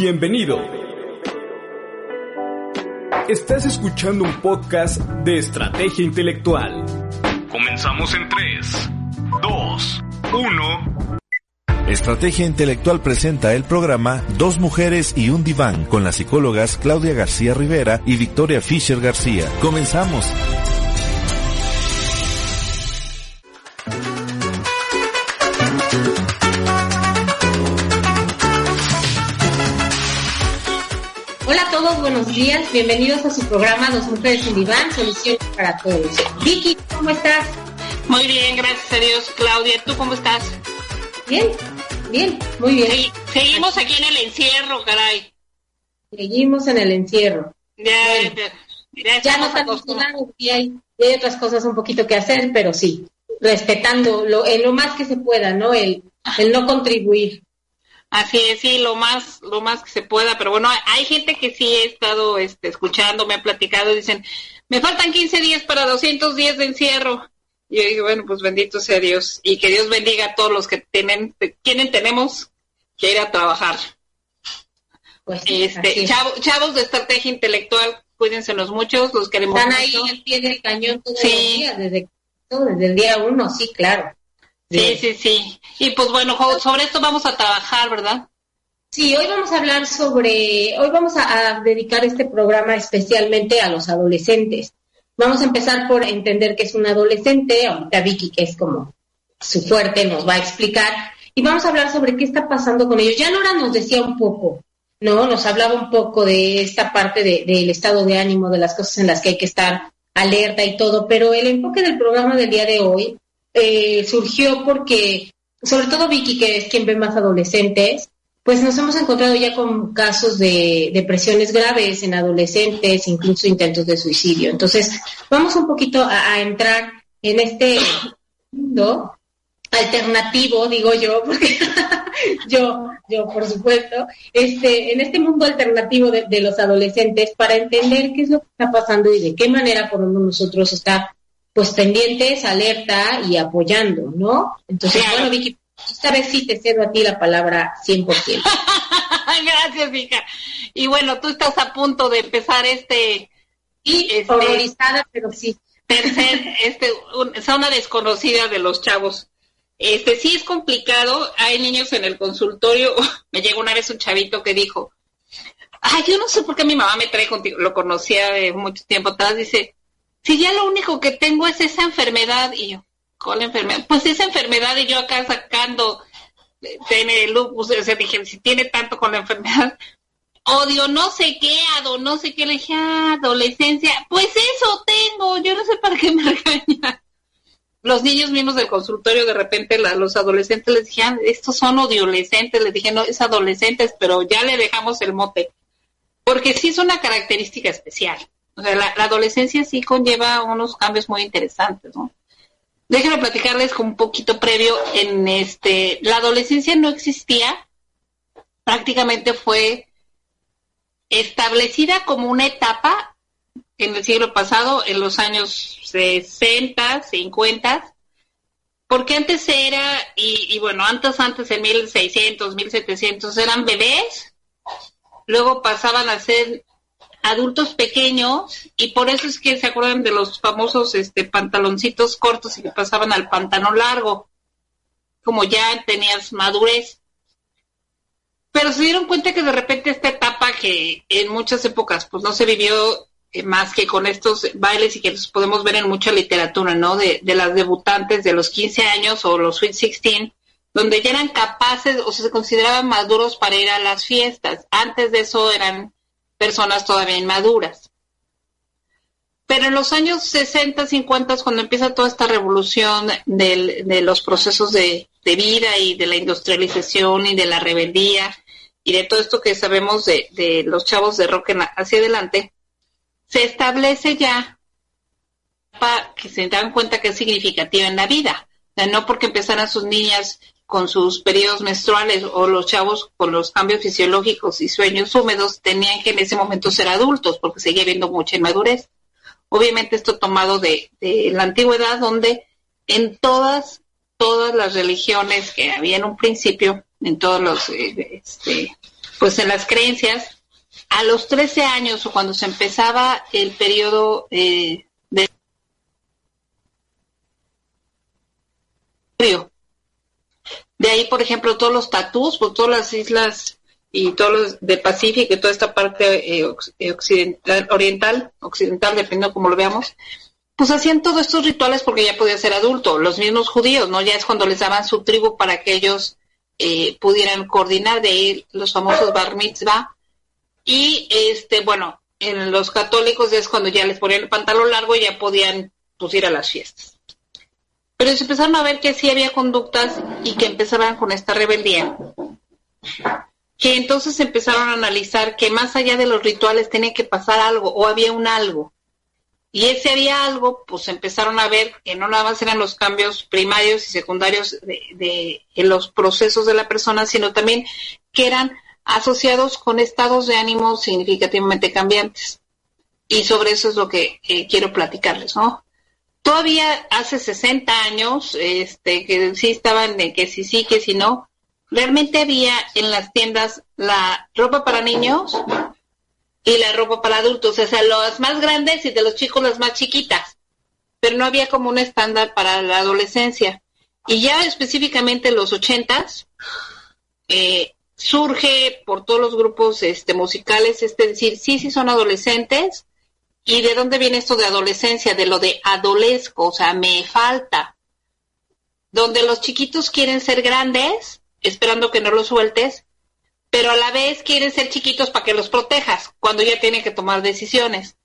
Bienvenido. Estás escuchando un podcast de estrategia intelectual. Comenzamos en 3, 2, 1. Estrategia Intelectual presenta el programa Dos Mujeres y un Diván con las psicólogas Claudia García Rivera y Victoria Fischer García. Comenzamos. Días. Bienvenidos a su programa Dos Mujeres en Diván, Soluciones para Todos. Vicky, ¿cómo estás? Muy bien, gracias a Dios. Claudia, ¿tú cómo estás? Bien, bien, muy bien. Sí, seguimos aquí en el encierro, caray. Seguimos en el encierro. Ya, Bueno, ya, Ya nos acostumbrado y hay, y hay otras cosas un poquito que hacer, pero sí, respetando lo, en lo más que se pueda, ¿no? El, el no contribuir. Así es, sí, lo más, lo más que se pueda, pero bueno, hay gente que sí he estado este, escuchando, me ha platicado, dicen, me faltan 15 días para 200 días de encierro. Y yo digo, bueno, pues bendito sea Dios, y que Dios bendiga a todos los que tienen, tienen, tenemos que ir a trabajar. Pues sí, Este, es. chavo- chavos de estrategia intelectual, cuídensenos muchos, los queremos Están ahí al pie del cañón todos Sí. los días, desde, desde el día uno, sí, claro. Sí, sí, sí. Y pues bueno, sobre esto vamos a trabajar, ¿verdad? Sí, hoy vamos a hablar sobre, hoy vamos a, a dedicar este programa especialmente a los adolescentes. Vamos a empezar por entender qué es un adolescente, ahorita Vicky, que es como su fuerte, nos va a explicar, y vamos a hablar sobre qué está pasando con ellos. Ya Nora nos decía un poco, ¿no? Nos hablaba un poco de esta parte de- del estado de ánimo, de las cosas en las que hay que estar alerta y todo, pero el enfoque del programa del día de hoy eh, surgió porque, sobre todo Vicky, que es quien ve más adolescentes, pues nos hemos encontrado ya con casos de depresiones graves en adolescentes, incluso intentos de suicidio. Entonces, vamos un poquito a, entrar en este mundo alternativo, digo yo, porque yo, yo por supuesto, este, en este mundo alternativo de, de los adolescentes para entender qué es lo que está pasando y de qué manera podemos nosotros estar pues pendientes, alerta y apoyando, ¿no? Entonces, Claro. bueno, Vicky, esta vez sí te cedo a ti la palabra 100%. Gracias, hija. Y bueno, tú estás a punto de empezar este Y Este- horrorizada, pero sí. tercer, este, un- zona desconocida de los chavos. Este sí es complicado. Hay niños en el consultorio. Me llegó una vez un chavito que dijo, ay, yo no sé por qué mi mamá me trae contigo. Lo conocía de mucho tiempo atrás. Dice, si ya lo único que tengo es esa enfermedad. Y yo, ¿cuál enfermedad? Pues esa enfermedad y yo acá sacando, eh, tiene lupus. O sea, dije, si tiene tanto con la enfermedad. Odio no sé qué, ado no sé qué. Le dije, ah, adolescencia. Pues eso tengo. Yo no sé para qué me regañan. Los niños mismos del consultorio, de repente la- los adolescentes les dije, ah, estos son odiolescentes. Les dije, no, es adolescentes, pero ya le dejamos el mote. Porque sí es una característica especial. O sea, la, adolescencia sí conlleva unos cambios muy interesantes, ¿no? Déjenme platicarles con un poquito previo. En este, la adolescencia no existía. Prácticamente fue establecida como una etapa en el siglo pasado, en los años 60, 50, porque antes era, y bueno, antes, antes en 1600, 1700 eran bebés, luego pasaban a ser adultos pequeños, y por eso es que se acuerdan de los famosos este, pantaloncitos cortos y que pasaban al pantalón largo, como ya tenías madurez. Pero se dieron cuenta que de repente esta etapa que en muchas épocas pues no se vivió eh, más que con estos bailes y que los podemos ver en mucha literatura, ¿no? De, de las debutantes de los 15 años o los Sweet 16, donde ya eran capaces o se consideraban maduros para ir a las fiestas. Antes de eso eran personas todavía inmaduras. Pero en los años 60, 50, cuando empieza toda esta revolución de los procesos de, de vida y de la industrialización y de la rebeldía y de todo esto que sabemos de, de los chavos de rock en hacia adelante, se establece ya pa- que se dan cuenta que es significativa en la vida. O sea, no porque empezaran sus niñas con sus periodos menstruales o los chavos con los cambios fisiológicos y sueños húmedos tenían que en ese momento ser adultos porque seguía habiendo mucha inmadurez. Obviamente esto tomado de, la antigüedad donde en todas, todas las religiones que había en un principio, en todos los, eh, este, pues en las creencias, a los 13 años o cuando se empezaba el periodo eh, de de ahí, por ejemplo, todos los tatús, por todas las islas y todos los de Pacífico y toda esta parte eh, eh, occidental, oriental, occidental, dependiendo cómo lo veamos, pues hacían todos estos rituales porque ya podía ser adulto. Los mismos judíos, ¿no? Ya es cuando les daban su tribu para que ellos eh, pudieran coordinar de ahí los famosos bar mitzvah. Y este, bueno, en los católicos es cuando ya les ponían el pantalón largo y ya podían pues, ir a las fiestas. Pero se empezaron a ver que sí había conductas y que empezaban con esta rebeldía. Que entonces empezaron a analizar que más allá de los rituales tenía que pasar algo o había un algo y ese había algo, pues empezaron a ver que no nada más eran los cambios primarios y secundarios de, los procesos de la persona, sino también que eran asociados con estados de ánimo significativamente cambiantes. Y sobre eso es lo que quiero platicarles, ¿no? Todavía hace 60 años, este, que sí estaban de que sí sí, que sí no, realmente había en las tiendas la ropa para niños, y la ropa para adultos, o sea, las más grandes y de los chicos las más chiquitas, pero no había como un estándar para la adolescencia. Y ya específicamente en los ochentas, eh, surge por todos los grupos este, musicales, este decir, sí, sí son adolescentes, ¿y de dónde viene esto de adolescencia? De lo de adolesco, o sea, me falta. Donde los chiquitos quieren ser grandes, esperando que no los sueltes, pero a la vez quieren ser chiquitos para que los protejas cuando ya tienen que tomar decisiones.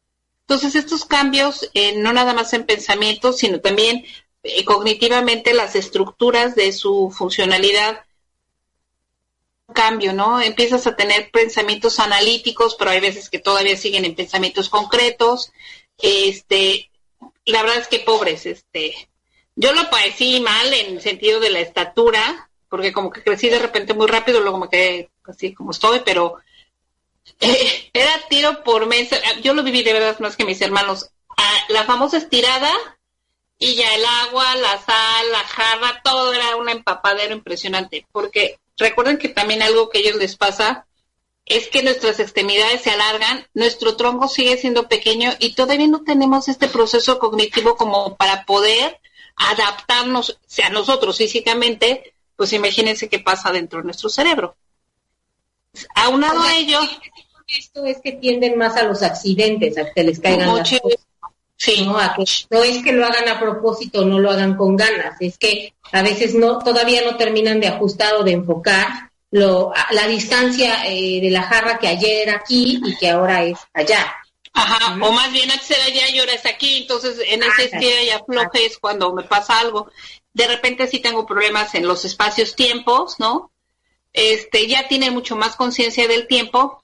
Entonces, estos cambios, eh, no nada más en pensamiento, sino también eh, cognitivamente las estructuras de su funcionalidad cambio, ¿no? Empiezas a tener pensamientos analíticos, pero hay veces que todavía siguen en pensamientos concretos. Este, la verdad es que pobres, este, yo lo padecí mal en el sentido de la estatura, porque como que crecí de repente muy rápido, luego me quedé así como estoy, pero eh, era tiro por mes. Yo lo viví de verdad más que mis hermanos. la famosa estirada y ya el agua, la sal, la jarra, todo era un empapadero impresionante. Porque recuerden que también algo que a ellos les pasa es que nuestras extremidades se alargan, nuestro tronco sigue siendo pequeño y todavía no tenemos este proceso cognitivo como para poder adaptarnos a nosotros físicamente pues imagínense qué pasa dentro de nuestro cerebro. Aunado a ello... Esto es que tienden más a los accidentes, a que les caigan las cosas. Sí. ¿no? no es que lo hagan a propósito, no lo hagan con ganas, es que a veces no todavía no terminan de ajustar o de enfocar lo, la distancia eh, de la jarra que ayer era aquí y que ahora es allá. Ajá, o más bien antes era allá y ahora es aquí, entonces en ese estilo y afloje es cuando me pasa algo de repente sí tengo problemas en los espacios-tiempos, ¿no? Este, ya tienen mucho más conciencia del tiempo,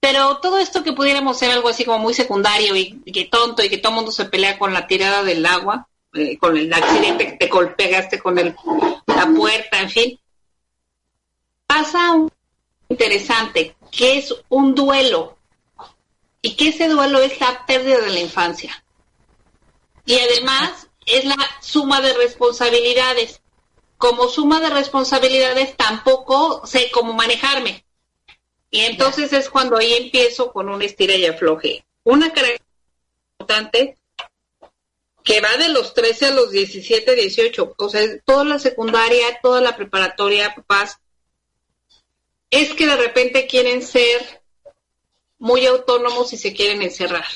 pero todo esto que pudiéramos ser algo así como muy secundario y, que tonto y que todo el mundo se pelea con la tirada del agua, eh, con el accidente que te golpeaste con el, la puerta, en fin, pasa un interesante, que es un duelo, y que ese duelo es la pérdida de la infancia. Y además es la suma de responsabilidades. Como suma de responsabilidades tampoco sé cómo manejarme. Y entonces es cuando ahí empiezo con un estira y afloje. Una característica importante que va de los 13 a los 17, 18, o sea, toda la secundaria, toda la preparatoria, papás, es que de repente quieren ser muy autónomos y se quieren encerrar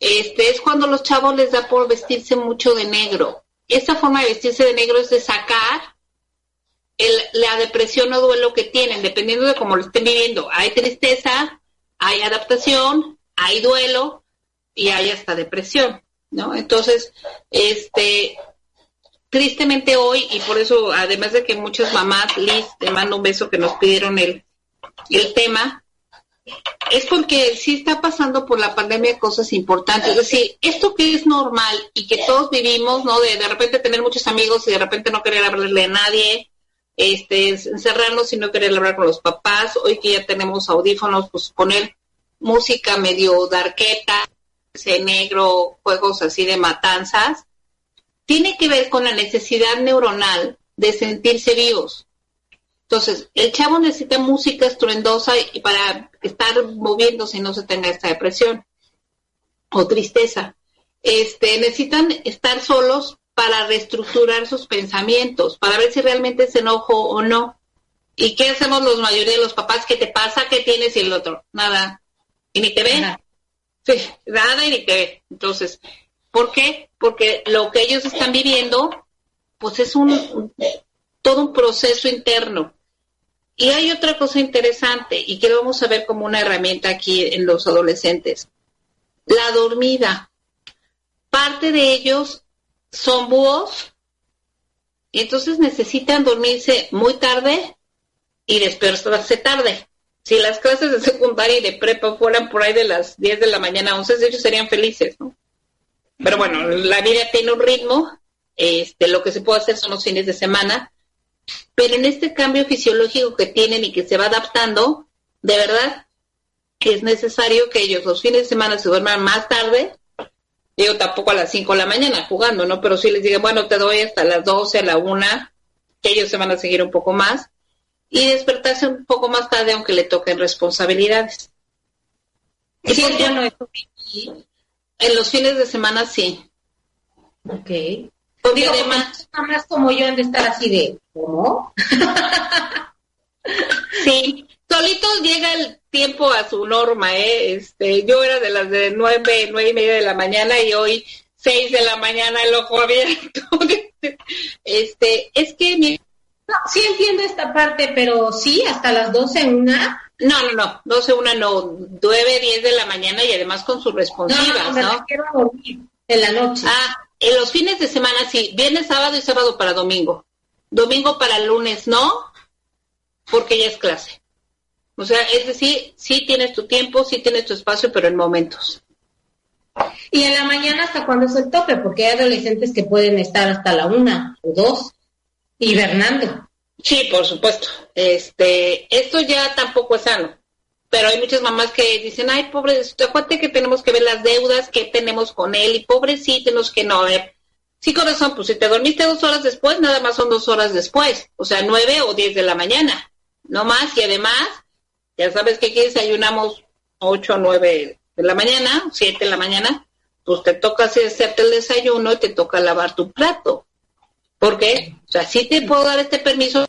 este es cuando los chavos les da por vestirse mucho de negro. Esta forma de vestirse de negro es de sacar la depresión o duelo que tienen, dependiendo de cómo lo estén viviendo. Hay tristeza, hay adaptación, hay duelo y hay hasta depresión, ¿no? Entonces, este, tristemente hoy, y por eso, además de que muchas mamás, Liz, te mando un beso que nos pidieron el, el tema, es porque sí está pasando por la pandemia cosas importantes. Es decir, esto que es normal y que todos vivimos, ¿no? De, de repente tener muchos amigos y de repente no querer hablarle a nadie, este, encerrarnos y no querer hablar con los papás. Hoy que ya tenemos audífonos, pues poner música medio darqueta, ese negro, juegos así de matanzas, tiene que ver con la necesidad neuronal de sentirse vivos. Entonces, el chavo necesita música estruendosa y para estar moviéndose y no se tenga esta depresión o tristeza. Este, necesitan estar solos para reestructurar sus pensamientos, para ver si realmente es enojo o no. ¿Y qué hacemos los mayoría de los papás? ¿Qué te pasa? ¿Qué tienes? Y el otro, nada. ¿Y ni te ve? Nada. Sí, nada y ni te ve. Entonces, ¿por qué? Porque lo que ellos están viviendo, pues es un, todo un proceso interno. Y hay otra cosa interesante y que vamos a ver como una herramienta aquí en los adolescentes. La dormida. Parte de ellos son búhos entonces necesitan dormirse muy tarde y despertarse tarde. Si las clases de secundaria y de prepa fueran por ahí de las 10 de la mañana a 11, ellos serían felices, ¿no? Pero bueno, la vida tiene un ritmo, este, lo que se puede hacer son los fines de semana, pero en este cambio fisiológico que tienen y que se va adaptando, de verdad que es necesario que ellos los fines de semana se duerman más tarde Digo, tampoco a las 5 de la mañana jugando, ¿no? Pero sí les digo, bueno, te doy hasta las 12, a la 1, que ellos se van a seguir un poco más. Y despertarse un poco más tarde, aunque le toquen responsabilidades. Sí, yo no En los fines de semana sí. Ok. Porque además, mamás como yo han de estar así de, ¿cómo? sí, solito llega el tiempo a su norma, ¿eh? Este, yo era de las de nueve, nueve y media de la mañana y hoy seis de la mañana el ojo abierto. este, es que mi... No, sí entiendo esta parte, pero sí, hasta las doce, una. No, no, no, doce, una no, nueve, diez de la mañana y además con sus responsivas, ¿no? no, quiero dormir en la noche. Ah, en los fines de semana sí, viernes, sábado y sábado para domingo. Domingo para lunes no, porque ya es clase. O sea, es decir, sí tienes tu tiempo, sí tienes tu espacio, pero en momentos. Y en la mañana hasta cuando es el tope, porque hay adolescentes que pueden estar hasta la una o dos hibernando. Sí, por supuesto. Este, esto ya tampoco es sano. Pero hay muchas mamás que dicen, ay, pobre, acuérdate que tenemos que ver las deudas que tenemos con él y pobrecitos que no. ver. sí, corazón, pues si te dormiste dos horas después, nada más son dos horas después. O sea, nueve o diez de la mañana. No más. Y además, ya sabes que aquí desayunamos 8 o 9 de la mañana, 7 de la mañana, pues te toca hacerte el desayuno y te toca lavar tu plato. ¿Por qué? O sea, sí te puedo dar este permiso,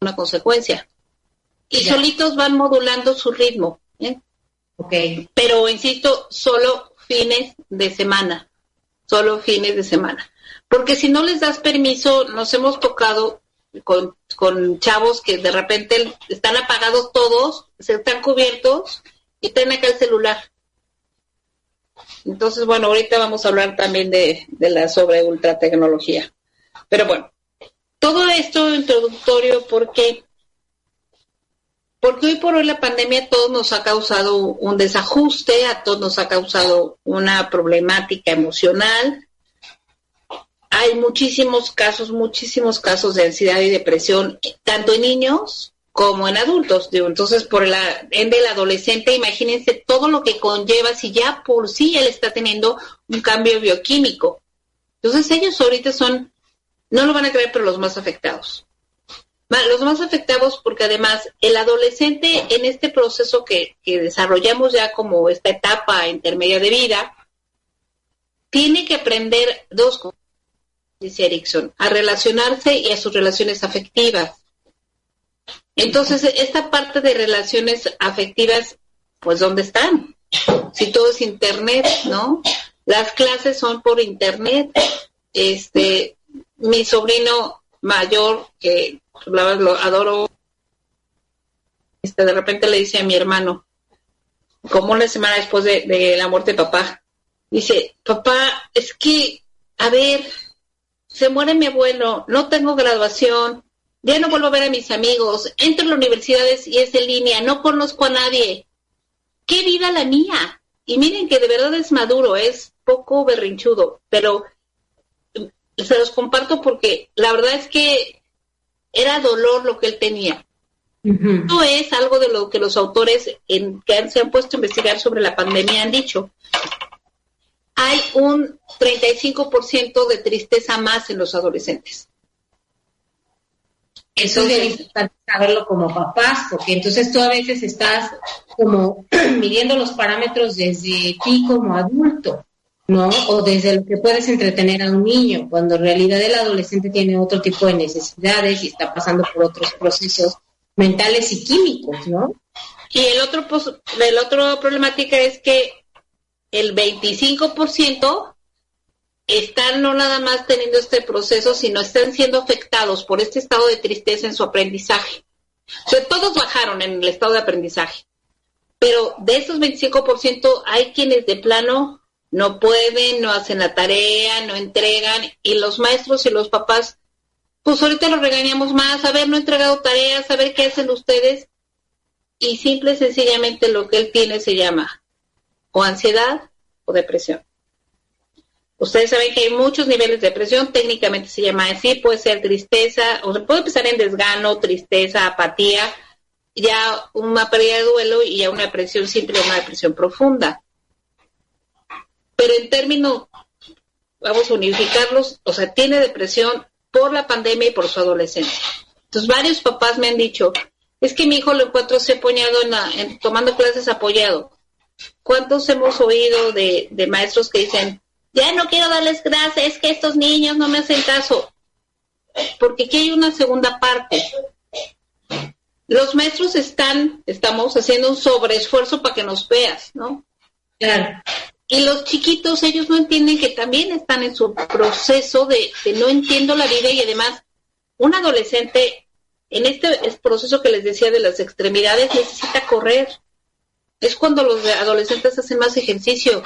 una consecuencia. Y solitos van modulando su ritmo. ¿eh? Ok. Pero insisto, solo fines de semana. Solo fines de semana. Porque si no les das permiso, nos hemos tocado con, con chavos que de repente están apagados todos, se están cubiertos y tienen acá el celular. Entonces, bueno, ahorita vamos a hablar también de, de la sobre ultra tecnología. Pero bueno, todo esto introductorio porque porque hoy por hoy la pandemia a todos nos ha causado un desajuste, a todos nos ha causado una problemática emocional, hay muchísimos casos, muchísimos casos de ansiedad y depresión, tanto en niños como en adultos. Entonces, por la ende el adolescente, imagínense todo lo que conlleva si ya por sí él está teniendo un cambio bioquímico. Entonces, ellos ahorita son, no lo van a creer, pero los más afectados. Los más afectados porque además el adolescente en este proceso que, que desarrollamos ya como esta etapa intermedia de vida, tiene que aprender dos cosas dice Erickson, a relacionarse y a sus relaciones afectivas. Entonces, esta parte de relaciones afectivas, pues, ¿dónde están? Si todo es internet, ¿no? Las clases son por internet. Este, mi sobrino mayor, que lo adoro, este, de repente le dice a mi hermano, como una semana después de, de la muerte de papá, dice, papá, es que, a ver, se muere mi abuelo, no tengo graduación, ya no vuelvo a ver a mis amigos, entro a las universidades y es en línea, no conozco a nadie. ¿Qué vida la mía? Y miren que de verdad es maduro, es poco berrinchudo, pero se los comparto porque la verdad es que era dolor lo que él tenía. No es algo de lo que los autores en, que se han puesto a investigar sobre la pandemia han dicho hay un 35% de tristeza más en los adolescentes. Eso es bien importante saberlo como papás, porque entonces tú a veces estás como midiendo los parámetros desde ti como adulto, ¿no? O desde lo que puedes entretener a un niño, cuando en realidad el adolescente tiene otro tipo de necesidades y está pasando por otros procesos mentales y químicos, ¿no? Y el otro, el otro problemática es que el 25% están no nada más teniendo este proceso, sino están siendo afectados por este estado de tristeza en su aprendizaje. O sea, todos bajaron en el estado de aprendizaje, pero de esos 25% hay quienes de plano no pueden, no hacen la tarea, no entregan, y los maestros y los papás, pues ahorita los regañamos más, a ver, no he entregado tareas, a ver qué hacen ustedes, y simple y sencillamente lo que él tiene se llama o ansiedad o depresión. Ustedes saben que hay muchos niveles de depresión, técnicamente se llama así, puede ser tristeza, o se puede empezar en desgano, tristeza, apatía, ya una pérdida de duelo y ya una depresión simple, una depresión profunda. Pero en términos, vamos a unificarlos, o sea, tiene depresión por la pandemia y por su adolescencia. Entonces varios papás me han dicho, es que mi hijo lo encuentro se apoyado en, tomando clases apoyado. ¿Cuántos hemos oído de maestros que dicen, ya no quiero darles gracias, es que estos niños no me hacen caso. Porque aquí hay una segunda parte. Los maestros están, estamos haciendo un sobreesfuerzo para que nos veas, ¿no? Claro. Y los chiquitos, ellos no entienden que también están en su proceso de, de no entiendo la vida y además un adolescente en este proceso que les decía de las extremidades necesita correr. Es cuando los adolescentes hacen más ejercicio.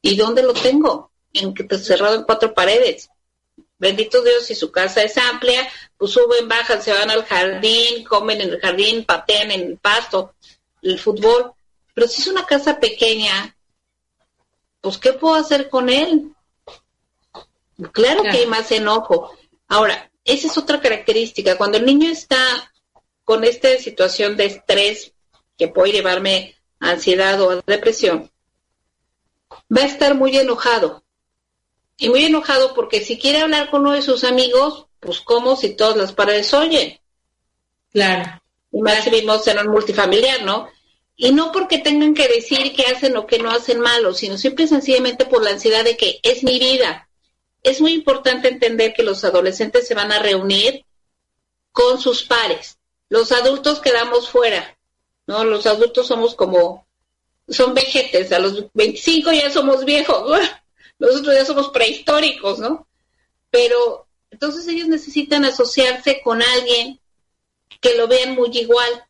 ¿Y dónde lo tengo? En, cerrado en cuatro paredes. Bendito Dios, si su casa es amplia, pues suben, bajan, se van al jardín, comen en el jardín, patean en el pasto, el fútbol. Pero si es una casa pequeña, pues ¿qué puedo hacer con él? Claro, que hay más enojo. Ahora, esa es otra característica. Cuando el niño está con esta situación de estrés que puede llevarme a ansiedad o a depresión, va a estar muy enojado y muy enojado porque si quiere hablar con uno de sus amigos, pues como si todas las paredes oyen. Claro. Y más si vivimos en un multifamiliar, ¿no? Y no porque tengan que decir que hacen o que no hacen malo, sino simple y sencillamente por la ansiedad de que es mi vida. Es muy importante entender que los adolescentes se van a reunir con sus pares. Los adultos quedamos fuera, ¿no? Los adultos somos como, son vejetes, a los 25 ya somos viejos. Nosotros ya somos prehistóricos, ¿no? Pero entonces ellos necesitan asociarse con alguien que lo vean muy igual.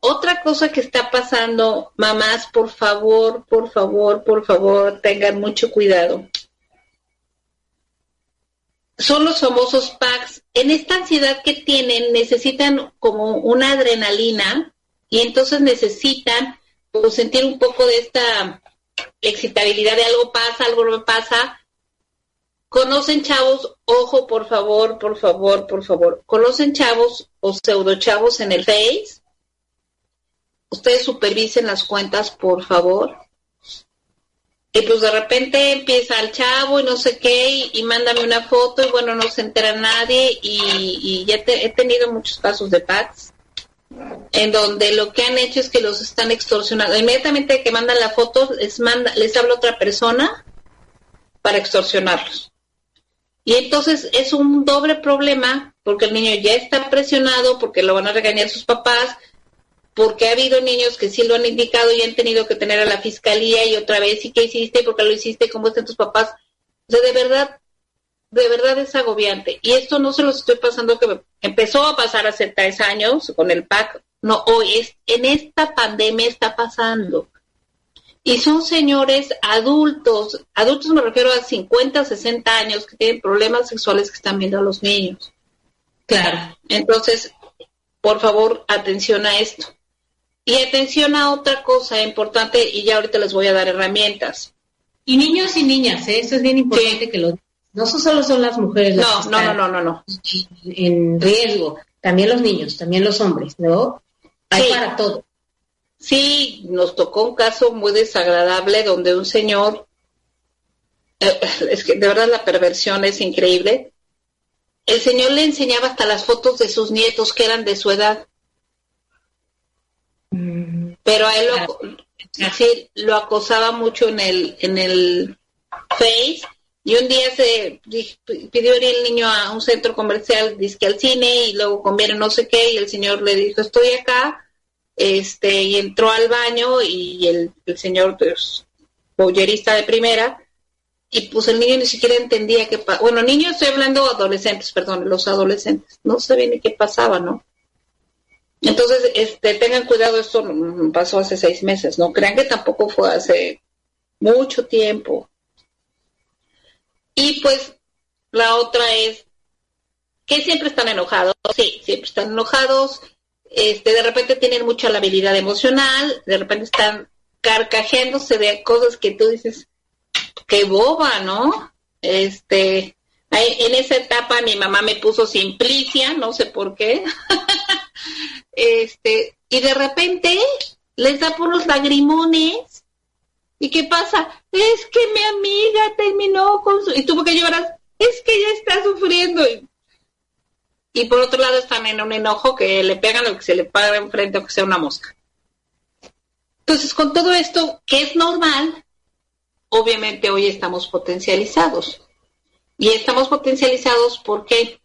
Otra cosa que está pasando, mamás, por favor, por favor, por favor, tengan mucho cuidado. Son los famosos packs. En esta ansiedad que tienen, necesitan como una adrenalina y entonces necesitan pues, sentir un poco de esta excitabilidad de algo pasa, algo no pasa. Conocen chavos, ojo, por favor, por favor, por favor. Conocen chavos o pseudo chavos en el Face. Ustedes supervisen las cuentas, por favor. Y pues de repente empieza el chavo y no sé qué, y, mándame una foto, y bueno, no se entera nadie, y, ya he tenido muchos casos de packs en donde lo que han hecho es que los están extorsionando. Inmediatamente que mandan la foto, les, manda, les habla otra persona para extorsionarlos. Y entonces es un doble problema porque el niño ya está presionado, porque lo van a regañar sus papás, porque ha habido niños que sí lo han indicado y han tenido que tener a la fiscalía y otra vez, ¿y qué hiciste? ¿Por qué lo hiciste? ¿Cómo están tus papás? O de verdad, de verdad es agobiante. Y esto no se los estoy pasando que empezó a pasar hace tres años con el PAC. No, hoy es, en esta pandemia está pasando. Y son señores adultos, adultos me refiero a 50, 60 años que tienen problemas sexuales que están viendo a los niños. Claro. Entonces, por favor, atención a esto. Y atención a otra cosa importante, y ya ahorita les voy a dar herramientas. Y niños y niñas, ¿eh? eso es bien importante que lo no solo son las mujeres las no, no, no, no, no, en riesgo, también los niños, también los hombres, ¿no? Hay para todo. Sí, nos tocó un caso muy desagradable donde un señor, eh, es que de verdad la perversión es increíble, el señor le enseñaba hasta las fotos de sus nietos que eran de su edad. Mm. Pero a él lo, así, lo acosaba mucho en el, en el Face y un día se pidió ir el niño a un centro comercial, disque al cine y luego conviene no sé qué y el señor le dijo estoy acá este y entró al baño y el, señor pues bollerista de primera y pues el niño ni siquiera entendía qué pasaba. Bueno, niños estoy hablando adolescentes, perdón, los adolescentes, no sabían ni qué pasaba, ¿no? Entonces, este, tengan cuidado, esto pasó hace seis meses, no crean que tampoco fue hace mucho tiempo. Y pues la otra es que siempre están enojados, sí, siempre están enojados, este, de repente tienen mucha labilidad emocional, de repente están carcajeándose de cosas que tú dices, qué boba, ¿no? Este, en esa etapa mi mamá me puso simplicia, no sé por qué. este, y de repente les da por los lagrimones. ¿Y qué pasa? Es que mi amiga terminó con su... Y tuvo que llorar. Es que ella está sufriendo. Y, por otro lado están en un enojo que le pegan lo que se le paga enfrente, que sea una mosca. Entonces, con todo esto, que es normal, obviamente hoy estamos potencializados. Y estamos potencializados porque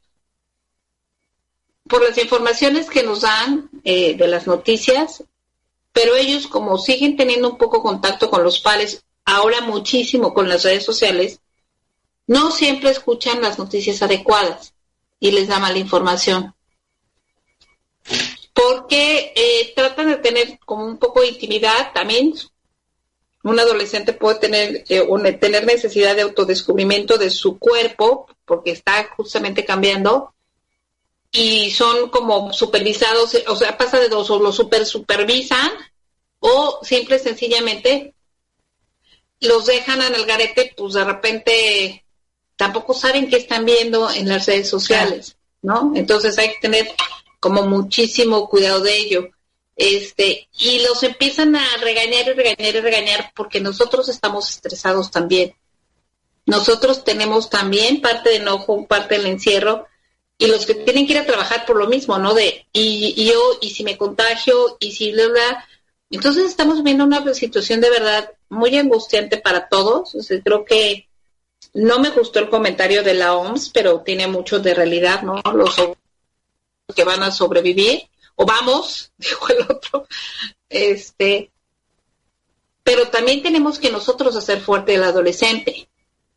por las informaciones que nos dan eh, de las noticias, pero ellos como siguen teniendo un poco contacto con los padres, ahora muchísimo con las redes sociales, no siempre escuchan las noticias adecuadas y les da mala información. Porque eh, tratan de tener como un poco de intimidad también un adolescente puede tener, eh, tener necesidad de autodescubrimiento de su cuerpo porque está justamente cambiando y son como supervisados, o sea, pasa de dos, o lo super supervisan o simple sencillamente los dejan el garete, pues de repente tampoco saben qué están viendo en las redes sociales, ¿no? Entonces hay que tener como muchísimo cuidado de ello este, y los empiezan a regañar y regañar y regañar porque nosotros estamos estresados también. Nosotros tenemos también parte de enojo, parte del encierro, y los que tienen que ir a trabajar por lo mismo, ¿no? De, y, yo, y si me contagio, y si bla, bla. Entonces estamos viendo una situación de verdad muy angustiante para todos. creo que no me gustó el comentario de la OMS, pero tiene mucho de realidad, ¿no? Los que van a sobrevivir o vamos, dijo el otro, este, pero también tenemos que nosotros hacer fuerte el adolescente.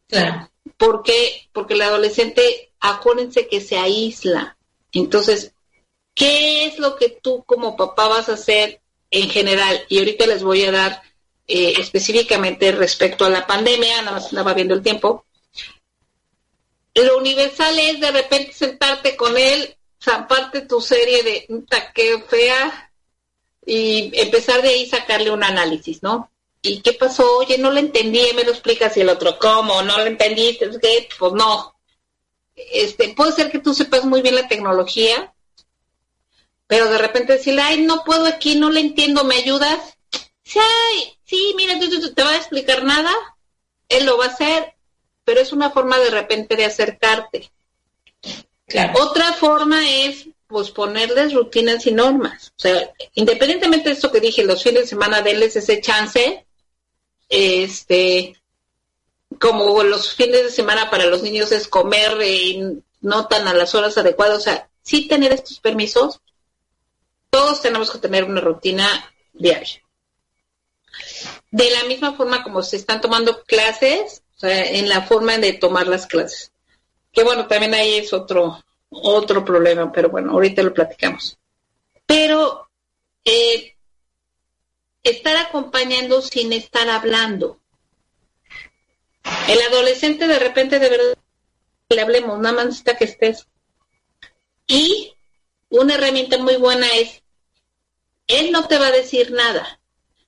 Claro. ¿Por qué? Porque el adolescente, acuérdense que se aísla. Entonces, ¿qué es lo que tú como papá vas a hacer en general? Y ahorita les voy a dar eh, específicamente respecto a la pandemia, nada más estaba viendo el tiempo. Lo universal es de repente sentarte con él zamparte tu serie de taqueo fea y empezar de ahí sacarle un análisis, ¿no? ¿Y qué pasó? Oye, no lo entendí, me lo explicas y el otro, ¿cómo? ¿No lo entendiste? Pues no. Este, puede ser que tú sepas muy bien la tecnología, pero de repente decirle, ay, no puedo aquí, no le entiendo, ¿me ayudas? Sí, sí, mira, tú, te va a explicar nada, él lo va a hacer, pero es una forma de repente de acercarte. Otra forma es pues ponerles rutinas y normas. O sea, independientemente de esto que dije, los fines de semana denles ese chance, este, como los fines de semana para los niños es comer y no tan a las horas adecuadas, o sea, sí tener estos permisos, todos tenemos que tener una rutina diaria. De la misma forma como se están tomando clases, o sea, en la forma de tomar las clases que bueno, también ahí es otro, otro problema, pero bueno, ahorita lo platicamos. Pero eh, estar acompañando sin estar hablando. El adolescente de repente de verdad le hablemos, nada más necesita que estés. Y una herramienta muy buena es, él no te va a decir nada.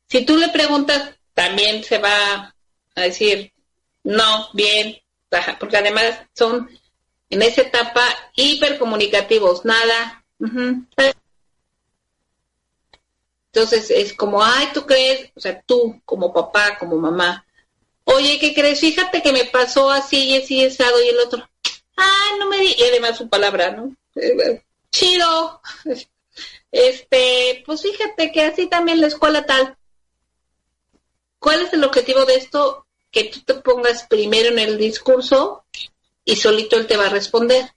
Si tú le preguntas, también se va a decir, no, bien, porque además son en esa etapa hipercomunicativos, nada. Entonces es como, ay, tú crees, o sea, tú como papá, como mamá, oye, ¿qué crees? Fíjate que me pasó así y así, estado y el otro. ah, no me di, y además su palabra, ¿no? Eh, chido. Este, pues fíjate que así también la escuela tal. ¿Cuál es el objetivo de esto? Que tú te pongas primero en el discurso y solito él te va a responder.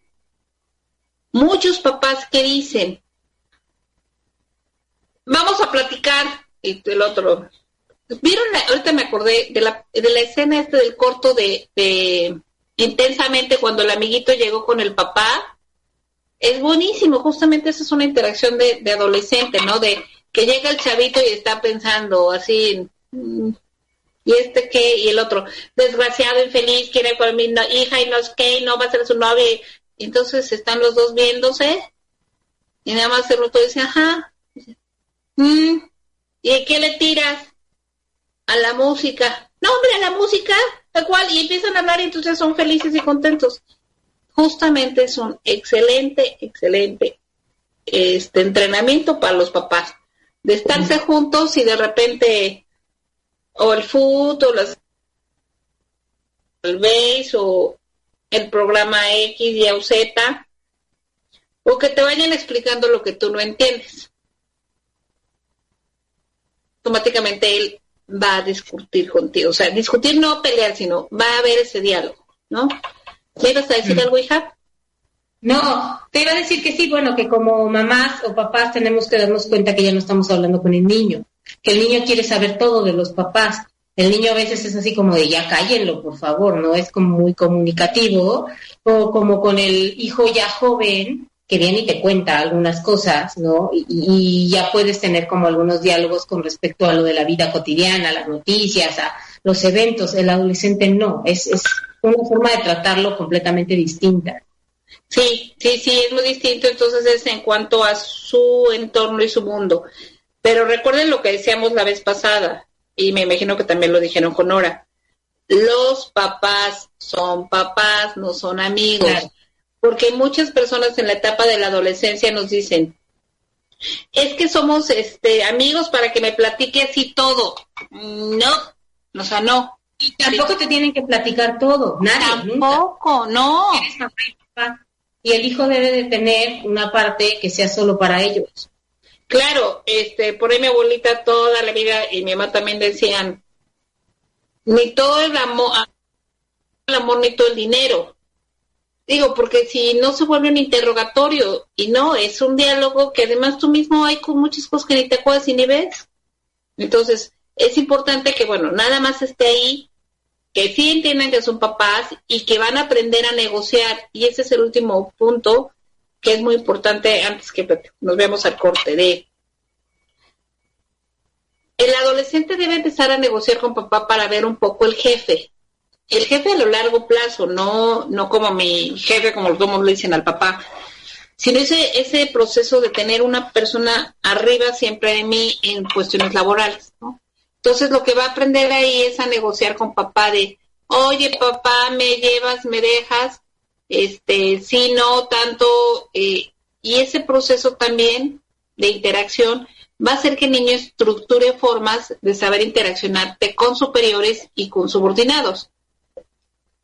Muchos papás que dicen, vamos a platicar, y el otro, ¿vieron? ahorita me acordé de la, de la escena este del corto de, de intensamente cuando el amiguito llegó con el papá. Es buenísimo, justamente esa es una interacción de, de adolescente, ¿no? De que llega el chavito y está pensando así, mm, y este qué, y el otro, desgraciado, infeliz, quiere con mi hija y no es que, no va a ser su novia. Entonces están los dos viéndose, y nada más el otro dice, ajá, mm, ¿y qué le tiras? A la música. No, hombre, a la música, tal cual, y empiezan a hablar y entonces son felices y contentos. Justamente es un excelente, excelente este entrenamiento para los papás, de estarse juntos y de repente o el o las el base o el programa X y o Z o que te vayan explicando lo que tú no entiendes. Automáticamente él va a discutir contigo, o sea, discutir no pelear, sino va a haber ese diálogo, ¿no? ¿Me ibas a decir algo, hija? No, te iba a decir que sí, bueno, que como mamás o papás tenemos que darnos cuenta que ya no estamos hablando con el niño, que el niño quiere saber todo de los papás. El niño a veces es así como de ya cállenlo, por favor, ¿no? Es como muy comunicativo, o como con el hijo ya joven, que viene y te cuenta algunas cosas, ¿no? Y, ya puedes tener como algunos diálogos con respecto a lo de la vida cotidiana, las noticias, a los eventos. El adolescente no, es, es una forma de tratarlo completamente distinta. Sí, sí, sí, es muy distinto. Entonces es en cuanto a su entorno y su mundo. Pero recuerden lo que decíamos la vez pasada, y me imagino que también lo dijeron con Nora. Los papás son papás, no son amigos porque muchas personas en la etapa de la adolescencia nos dicen, es que somos este amigos para que me platique así todo. No, o sea, no. Y tampoco te tienen que platicar todo, nadie. Tampoco, no. y el hijo debe de tener una parte que sea solo para ellos. Claro, este, por ahí mi abuelita toda la vida y mi mamá también decían, ni todo el amor, el amor ni todo el dinero. Digo, porque si no se vuelve un interrogatorio y no, es un diálogo que además tú mismo hay con muchas cosas que ni te acuerdas y ni ves. Entonces, es importante que, bueno, nada más esté ahí, que sí entiendan que son papás y que van a aprender a negociar. Y ese es el último punto que es muy importante antes que nos veamos al corte de... El adolescente debe empezar a negociar con papá para ver un poco el jefe, el jefe a lo largo plazo, no, no como mi jefe, como le dicen al papá, sino ese, ese proceso de tener una persona arriba siempre de mí en cuestiones laborales, ¿no? Entonces lo que va a aprender ahí es a negociar con papá de, oye papá, me llevas, me dejas, este, sí, no, tanto, eh, y ese proceso también de interacción va a hacer que el niño estructure formas de saber interaccionarte con superiores y con subordinados.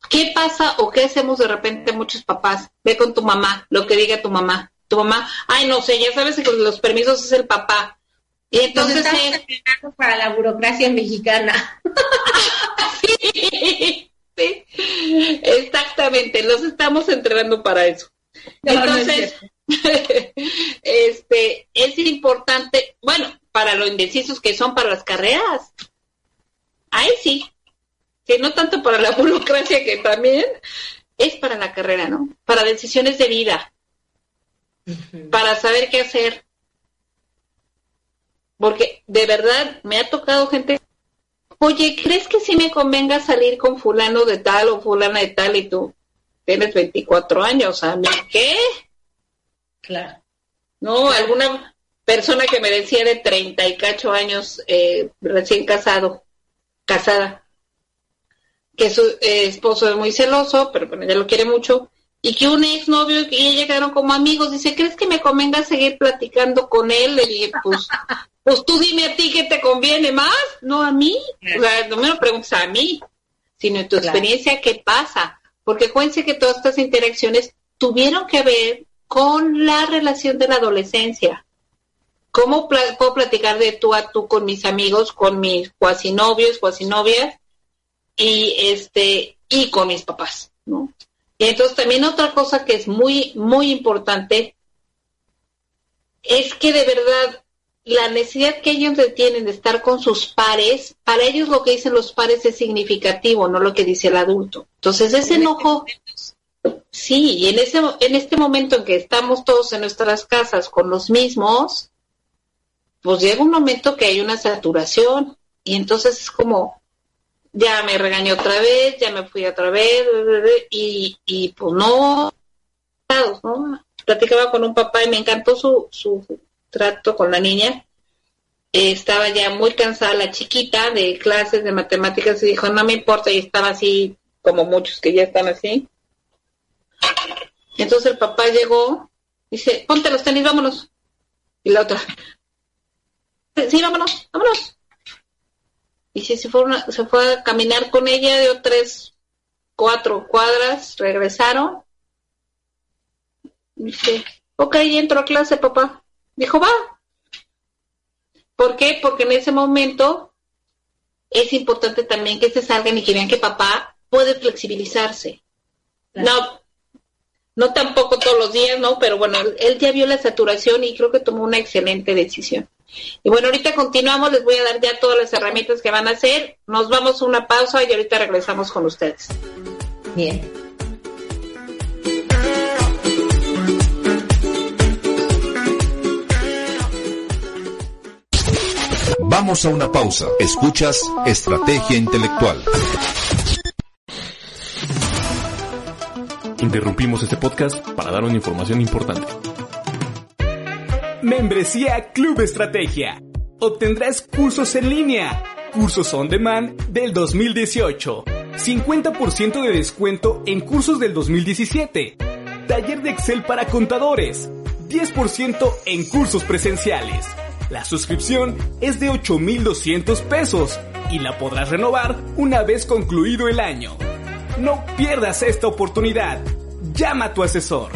¿Qué pasa o qué hacemos de repente muchos papás? Ve con tu mamá, lo que diga tu mamá. Tu mamá, ay, no sé, ya sabes que con los permisos es el papá. Y entonces es... para la burocracia mexicana. sí, exactamente, los estamos entrenando para eso. entonces, este, es importante, bueno, para los indecisos que son para las carreras. Ahí sí, que no tanto para la burocracia que también es para la carrera, ¿no? Para decisiones de vida, para saber qué hacer. Porque de verdad me ha tocado gente, oye, ¿crees que sí me convenga salir con fulano de tal o fulana de tal y tú tienes 24 años? ¿A mí qué? Claro. No, alguna persona que me decía de 30 y cacho años eh, recién casado, casada que su eh, esposo es muy celoso, pero bueno, ella lo quiere mucho, y que un exnovio y ella llegaron como amigos, dice, ¿crees que me convenga seguir platicando con él? Le dije, pues, pues tú dime a ti qué te conviene más, no a mí, o sea, no me lo preguntes a mí, sino en tu experiencia, ¿qué pasa? porque acuérdense que todas estas interacciones tuvieron que ver con la relación de la adolescencia. ¿Cómo puedo platicar de tú a tú con mis amigos, con mis cuasi novios, cuasi novias y este y con mis papás, ¿no? Y entonces también otra cosa que es muy muy importante es que de verdad la necesidad que ellos tienen de estar con sus pares, para ellos lo que dicen los pares es significativo, no lo que dice el adulto. Entonces ese enojo, sí, y en ese en este momento en que estamos todos en nuestras casas con los mismos, pues llega un momento que hay una saturación y entonces es como, ya me regañé otra vez, ya me fui otra vez, y, y pues no, ¿no? Platicaba con un papá y me encantó su, su trato con la niña. estaba ya muy cansada la chiquita de clases de matemáticas y dijo, no me importa, y estaba así como muchos que ya están así. Entonces el papá llegó, dice, ponte los tenis, vámonos. Y la otra, sí, vámonos, vámonos. Y si se fue, se fue a caminar con ella, dio tres, cuatro cuadras, regresaron. Dice, ok, entro a clase, papá. Dijo, va. ¿Por qué? Porque en ese momento es importante también que se salgan y que vean que papá puede flexibilizarse. No, no tampoco todos los días, ¿no? Pero bueno, él ya vio la saturación y creo que tomó una excelente decisión. Y bueno, ahorita continuamos, les voy a dar ya todas las herramientas que van a hacer. Nos vamos a una pausa y ahorita regresamos con ustedes. Bien. Vamos a una pausa. Escuchas Estrategia Intelectual. Interrumpimos este podcast para dar una información importante. Membresía Club Estrategia. Obtendrás cursos en línea, cursos on demand del 2018, 50% de descuento en cursos del 2017, taller de Excel para contadores, 10% en cursos presenciales. La suscripción es de 8.200 pesos y la podrás renovar una vez concluido el año. No pierdas esta oportunidad. Llama a tu asesor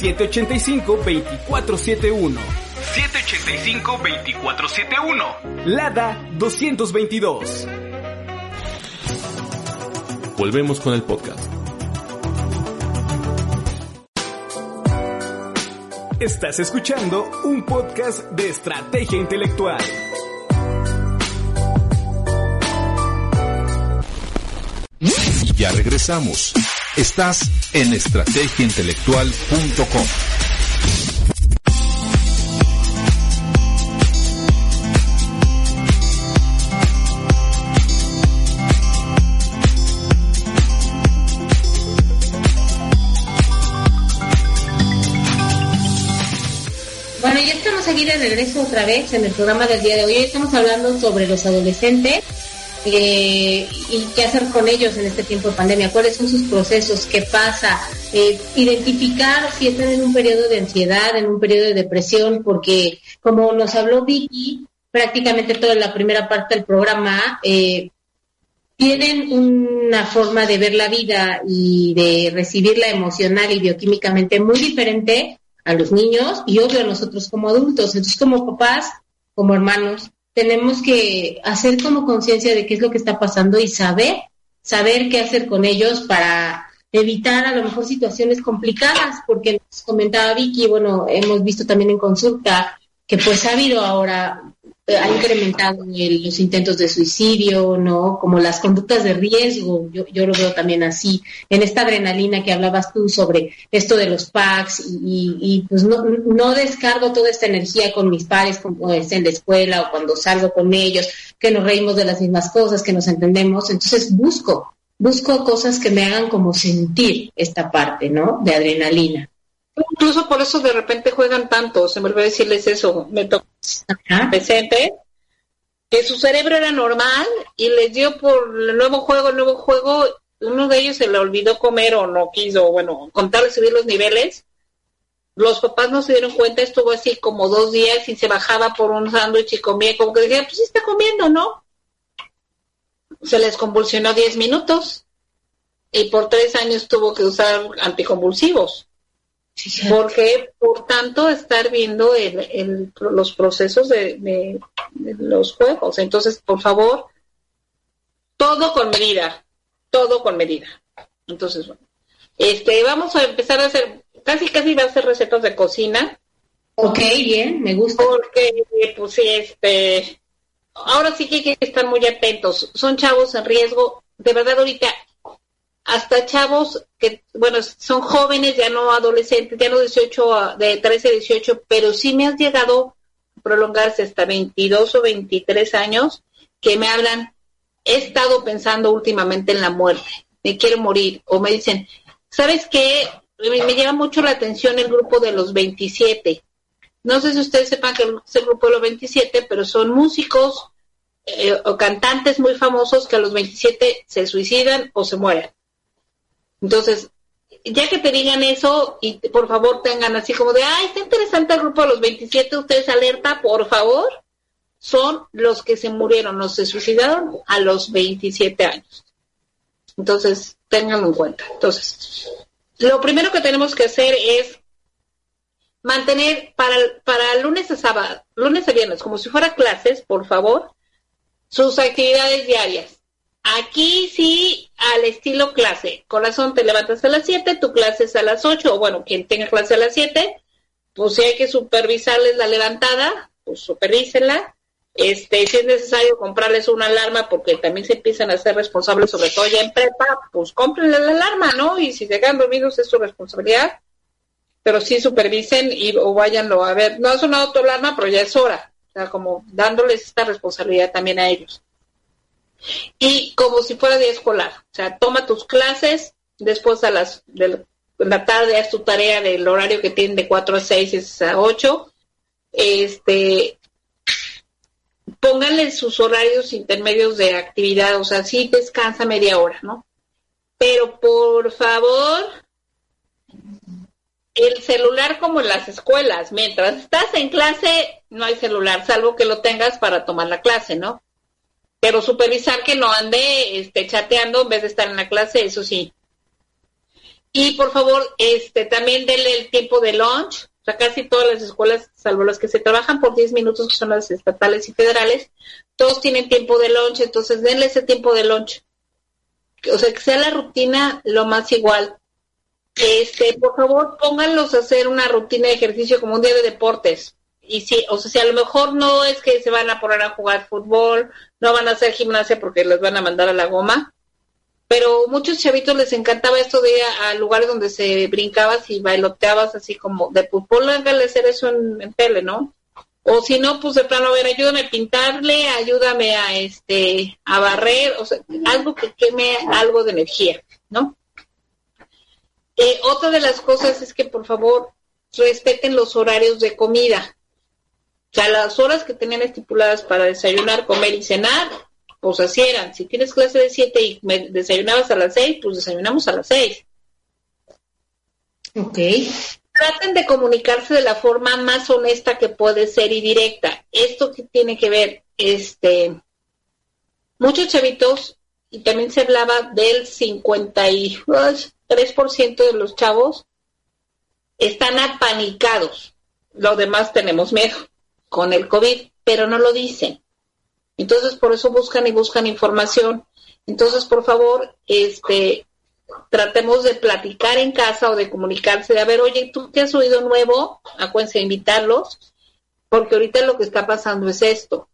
785-2471. 785-2471. Lada 222. Volvemos con el podcast. Estás escuchando un podcast de estrategia intelectual. Ya regresamos. Estás en estrategiaintelectual.com. de regreso otra vez en el programa del día de hoy. Estamos hablando sobre los adolescentes eh, y qué hacer con ellos en este tiempo de pandemia, cuáles son sus procesos, qué pasa, eh, identificar si están en un periodo de ansiedad, en un periodo de depresión, porque como nos habló Vicky, prácticamente toda la primera parte del programa, eh, tienen una forma de ver la vida y de recibirla emocional y bioquímicamente muy diferente a los niños y obvio a nosotros como adultos. Entonces, como papás, como hermanos, tenemos que hacer como conciencia de qué es lo que está pasando y saber, saber qué hacer con ellos para evitar a lo mejor situaciones complicadas, porque nos comentaba Vicky, bueno, hemos visto también en consulta que pues ha habido ahora ha incrementado los intentos de suicidio, ¿no? Como las conductas de riesgo, yo, yo lo veo también así, en esta adrenalina que hablabas tú sobre esto de los packs y, y pues no, no descargo toda esta energía con mis pares como es en la escuela o cuando salgo con ellos, que nos reímos de las mismas cosas, que nos entendemos, entonces busco, busco cosas que me hagan como sentir esta parte, ¿no? De adrenalina. Incluso por eso de repente juegan tanto, se me olvidó decirles eso, me tocó presente, que su cerebro era normal y les dio por el nuevo juego, el nuevo juego, uno de ellos se le olvidó comer o no quiso, bueno, contarle subir los niveles. Los papás no se dieron cuenta, estuvo así como dos días y se bajaba por un sándwich y comía, como que decía, pues sí está comiendo, ¿no? Se les convulsionó diez minutos y por tres años tuvo que usar anticonvulsivos. Porque, por tanto, estar viendo el, los procesos de, los juegos. Entonces, por favor, todo con medida, todo con medida. Entonces, bueno, este, vamos a empezar a hacer, casi casi va a ser recetas de cocina. Ok, bien, me gusta. Porque, pues sí, este, ahora sí que hay que estar muy atentos. Son chavos en riesgo. De verdad, ahorita hasta chavos que, bueno, son jóvenes, ya no adolescentes, ya no 18, de 13 a 18, pero sí me has llegado a prolongarse hasta 22 o 23 años, que me hablan, he estado pensando últimamente en la muerte, me quiero morir, o me dicen, ¿sabes qué? Me, me llama mucho la atención el grupo de los 27. No sé si ustedes sepan que es el grupo de los 27, pero son músicos eh, o cantantes muy famosos que a los 27 se suicidan o se mueren. Entonces, ya que te digan eso y por favor tengan así como de, ah, está interesante el grupo de los 27, ustedes alerta, por favor, son los que se murieron, los se suicidaron a los 27 años. Entonces, tenganlo en cuenta. Entonces, lo primero que tenemos que hacer es mantener para, para lunes a sábado, lunes a viernes, como si fuera clases, por favor, sus actividades diarias Aquí sí, al estilo clase. Corazón, te levantas a las 7, tu clase es a las 8, o bueno, quien tenga clase a las 7, pues si hay que supervisarles la levantada, pues supervísenla. Este, si es necesario comprarles una alarma porque también se empiezan a ser responsables, sobre todo ya en prepa, pues cómprenle la alarma, ¿no? Y si se quedan dormidos es su responsabilidad, pero sí supervisen y o váyanlo a ver. No es una autoalarma, pero ya es hora. O sea, como dándoles esta responsabilidad también a ellos y como si fuera día escolar. O sea, toma tus clases, después a las de la tarde haz tu tarea del horario que tienen de 4 a 6 es a 8. Este, pónganle sus horarios intermedios de actividad, o sea, sí descansa media hora, ¿no? Pero por favor, el celular como en las escuelas, mientras estás en clase no hay celular, salvo que lo tengas para tomar la clase, ¿no? Pero supervisar que no ande este, chateando en vez de estar en la clase, eso sí. Y por favor, este, también denle el tiempo de lunch. O sea, casi todas las escuelas, salvo las que se trabajan por 10 minutos, que son las estatales y federales, todos tienen tiempo de lunch, entonces denle ese tiempo de lunch. O sea, que sea la rutina lo más igual. Este, por favor, pónganlos a hacer una rutina de ejercicio como un día de deportes y sí, o sea, si a lo mejor no es que se van a poner a jugar fútbol, no van a hacer gimnasia porque les van a mandar a la goma, pero muchos chavitos les encantaba esto de ir a, lugares donde se brincabas y bailoteabas así como de fútbol, hágale hacer eso en, en tele, ¿no? O si no, pues de plano, a ver, ayúdame a pintarle, ayúdame a este, a barrer, o sea, algo que queme algo de energía, ¿no? Eh, otra de las cosas es que por favor respeten los horarios de comida. O sea, las horas que tenían estipuladas para desayunar, comer y cenar, pues así eran. Si tienes clase de 7 y me desayunabas a las 6, pues desayunamos a las 6. Ok. Traten de comunicarse de la forma más honesta que puede ser y directa. Esto que tiene que ver, este, muchos chavitos, y también se hablaba del 53% de los chavos, están apanicados. Lo demás tenemos miedo con el COVID, pero no lo dicen. Entonces, por eso buscan y buscan información. Entonces, por favor, este, tratemos de platicar en casa o de comunicarse, de a ver, oye, ¿tú te has oído nuevo? Acuérdense de invitarlos, porque ahorita lo que está pasando es esto.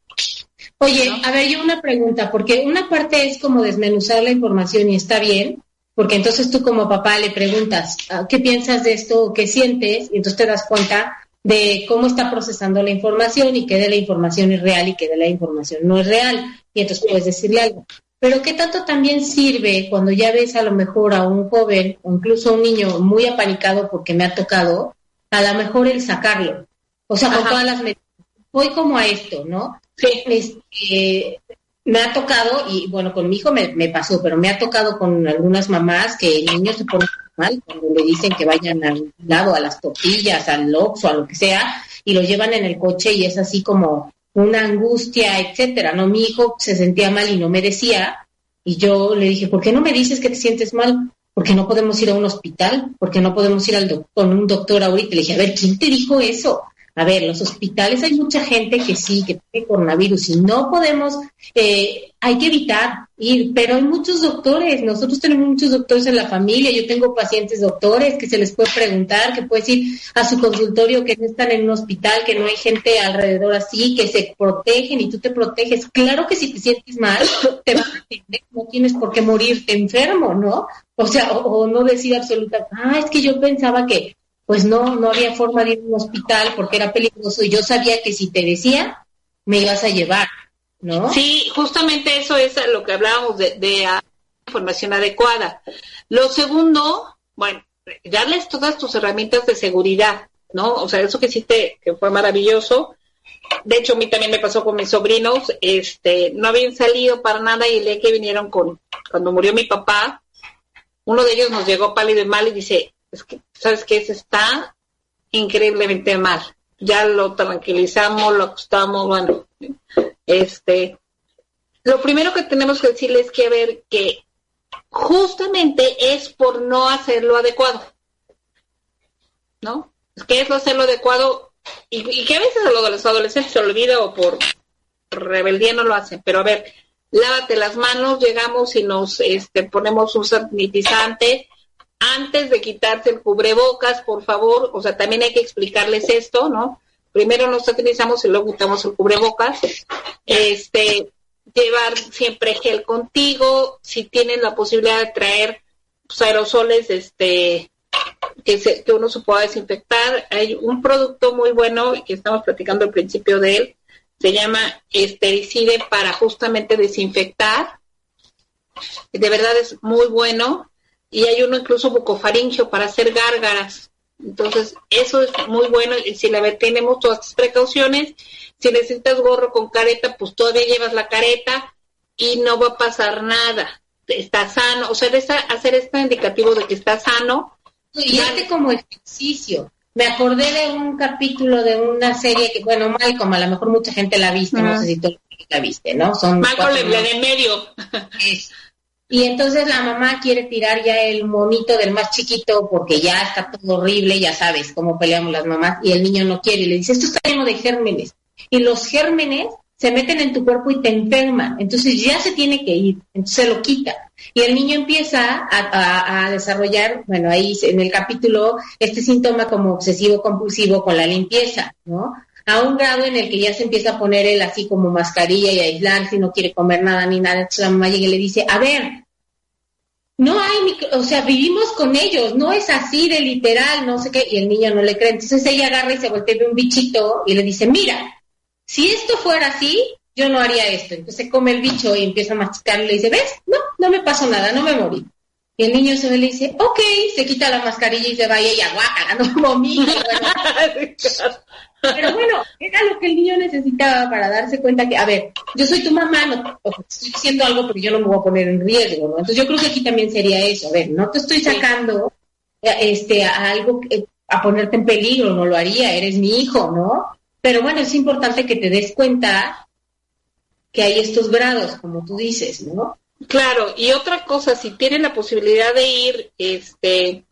Oye, a ver, yo una pregunta, porque una parte es como desmenuzar la información y está bien, porque entonces tú como papá le preguntas, ah, ¿qué piensas de esto? ¿Qué sientes? Y entonces te das cuenta de cómo está procesando la información y qué de la información es real y qué de la información no es real. Y entonces puedes decirle algo. Pero qué tanto también sirve cuando ya ves a lo mejor a un joven o incluso a un niño muy apanicado porque me ha tocado, a lo mejor el sacarlo. O sea, con todas las medidas. Voy como a esto, ¿no? Sí. Este, me ha tocado, y bueno, con mi hijo me, me, pasó, pero me ha tocado con algunas mamás que el niño se pone mal cuando le dicen que vayan al lado, a las tortillas, al o a lo que sea, y lo llevan en el coche y es así como una angustia, etcétera, ¿no? Mi hijo se sentía mal y no me decía, Y yo le dije, ¿por qué no me dices que te sientes mal? ¿Por qué no podemos ir a un hospital? ¿Por qué no podemos ir al con un doctor ahorita? Le dije, a ver, ¿quién te dijo eso? A ver, los hospitales hay mucha gente que sí, que tiene coronavirus y no podemos, eh, hay que evitar ir, pero hay muchos doctores, nosotros tenemos muchos doctores en la familia, yo tengo pacientes doctores que se les puede preguntar, que puedes ir a su consultorio, que no están en un hospital, que no hay gente alrededor así, que se protegen y tú te proteges. Claro que si te sientes mal, te vas a atender, no tienes por qué morirte enfermo, ¿no? O sea, o, o no decir absolutamente, ah, es que yo pensaba que pues no, no había forma de ir a un hospital porque era peligroso y yo sabía que si te decía, me ibas a llevar, ¿no? Sí, justamente eso es lo que hablábamos de, de información adecuada. Lo segundo, bueno, darles todas tus herramientas de seguridad, ¿no? O sea, eso que hiciste, que fue maravilloso. De hecho, a mí también me pasó con mis sobrinos, este, no habían salido para nada y el día que vinieron con, cuando murió mi papá, uno de ellos nos llegó pálido y mal y dice, es que, ¿sabes qué? Se está increíblemente mal. Ya lo tranquilizamos, lo acostamos, bueno, este, lo primero que tenemos que decirles es que ver que justamente es por no hacerlo adecuado, ¿no? Que es no hacerlo adecuado y, y, que a veces a los adolescentes se olvida o por rebeldía no lo hacen, pero a ver, lávate las manos, llegamos y nos este, ponemos un sanitizante, antes de quitarse el cubrebocas, por favor, o sea, también hay que explicarles esto, ¿no? Primero nos utilizamos y luego quitamos el cubrebocas. Este, llevar siempre gel contigo, si tienen la posibilidad de traer pues, aerosoles, este, que, se, que uno se pueda desinfectar. Hay un producto muy bueno que estamos platicando al principio de él, se llama estericide para justamente desinfectar. De verdad es muy bueno y hay uno incluso bucofaringio para hacer gárgaras. Entonces, eso es muy bueno y si la tenemos todas estas precauciones, si necesitas gorro con careta, pues todavía llevas la careta y no va a pasar nada. Está sano, o sea, hacer este indicativo de que está sano. Y date como ejercicio. Me acordé de un capítulo de una serie que, bueno, Malcolm, a lo mejor mucha gente la viste, no sé si tú la viste, ¿no? Son Malcolm, de medio. Y entonces la mamá quiere tirar ya el monito del más chiquito porque ya está todo horrible, ya sabes cómo peleamos las mamás, y el niño no quiere y le dice, esto está lleno de gérmenes. Y los gérmenes se meten en tu cuerpo y te enferman. Entonces ya se tiene que ir, entonces se lo quita. Y el niño empieza a, desarrollar, bueno, ahí en el capítulo, este síntoma como obsesivo compulsivo con la limpieza, ¿no? A un grado en el que ya se empieza a poner él así como mascarilla y aislarse y no quiere comer nada ni nada. Entonces la mamá llega y le dice, a ver, no hay, o sea, vivimos con ellos, no es así de literal, no sé qué, y el niño no le cree. Entonces ella agarra y se voltea de un bichito y le dice, mira, si esto fuera así, yo no haría esto. Entonces come el bicho y empieza a masticar y le dice, ¿ves? No, no me pasó nada, no me morí. Y el niño se ve y le dice, ok, se quita la mascarilla y se va y ella guácala, no vomita. Bueno. Pero bueno, era lo que el niño necesitaba para darse cuenta que, a ver, yo soy tu mamá, no, estoy haciendo algo, pero yo no me voy a poner en riesgo, ¿no? Entonces yo creo que aquí también sería eso, a ver, no te estoy sacando este a algo a ponerte en peligro, no lo haría, eres mi hijo, ¿no? Pero bueno, es importante que te des cuenta que hay estos grados, como tú dices, ¿no? Claro, y otra cosa, si tienen la posibilidad de ir, este,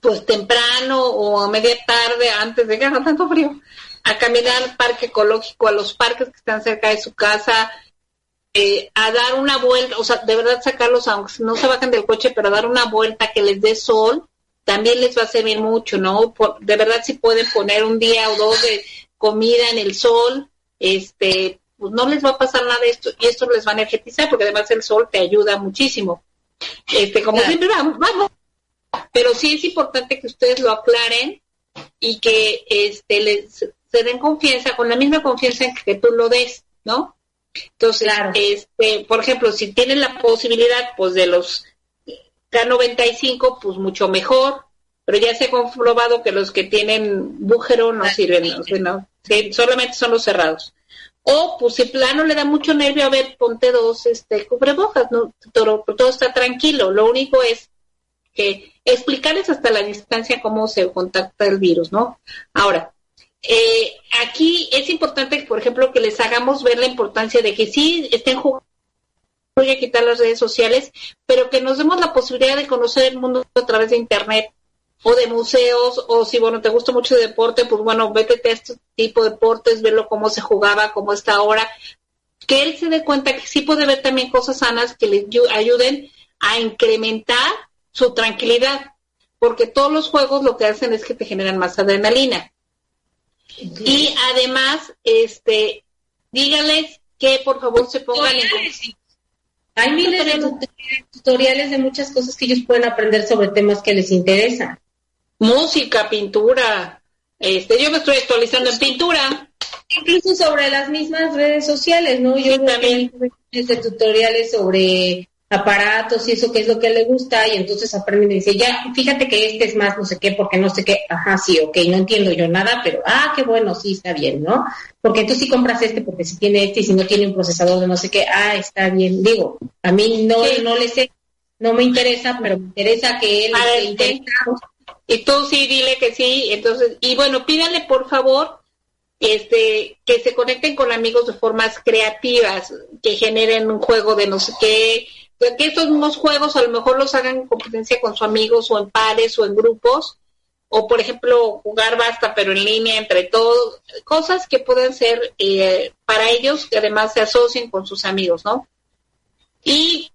pues temprano o a media tarde, antes de que haga tanto frío, a caminar al parque ecológico, a los parques que están cerca de su casa, eh, a dar una vuelta, o sea, de verdad sacarlos, aunque no se bajen del coche, pero a dar una vuelta que les dé sol, también les va a servir mucho, ¿no? de verdad, si pueden poner un día o dos de comida en el sol, este, pues no les va a pasar nada de esto y esto les va a energetizar porque además el sol te ayuda muchísimo. Este, como siempre, vamos, vamos pero sí es importante que ustedes lo aclaren y que este les se den confianza con la misma confianza en que tú lo des, ¿no? Entonces, este, por ejemplo, si tienen la posibilidad pues de los K95, pues mucho mejor, pero ya se ha comprobado que los que tienen bújero no sirven, no, solamente son los cerrados. O pues si plano le da mucho nervio, a ver, ponte dos este cubrebocas, no todo, todo está tranquilo, lo único es que explicarles hasta la distancia cómo se contacta el virus, ¿no? Ahora, eh, aquí es importante, por ejemplo, que les hagamos ver la importancia de que sí estén jugando voy a quitar las redes sociales, pero que nos demos la posibilidad de conocer el mundo a través de internet o de museos, o si bueno, te gusta mucho el deporte, pues bueno, vete a este tipo de deportes, verlo cómo se jugaba, cómo está ahora, que él se dé cuenta que sí puede ver también cosas sanas que le ayuden a incrementar su tranquilidad, porque todos los juegos lo que hacen es que te generan más adrenalina. Y además, este, dígales que por favor se pongan en... Hay miles de tutoriales de muchas cosas que ellos pueden aprender sobre temas que les interesan. Música, pintura. Este, yo me estoy actualizando en pintura. Incluso sobre las mismas redes sociales, ¿no? Yo también de tutoriales sobre aparatos y eso que es lo que le gusta y entonces aprende y dice, ya, fíjate que este es más no sé qué, porque no sé qué, ajá, sí, ok, no entiendo yo nada, pero, ah, qué bueno, sí, está bien, ¿no? Porque tú sí compras este porque si tiene este y si no tiene un procesador de no sé qué, ah, está bien, digo, a mí no, no le sé, no me interesa, pero me interesa que él esté interesado. Y tú sí, dile que sí, entonces, y bueno, pídale por favor este, que se conecten con amigos de formas creativas, que generen un juego de no sé qué, que estos mismos juegos a lo mejor los hagan en competencia con sus amigos o en pares o en grupos, o por ejemplo jugar basta pero en línea entre todos, cosas que pueden ser eh, para ellos que además se asocien con sus amigos, ¿no? Y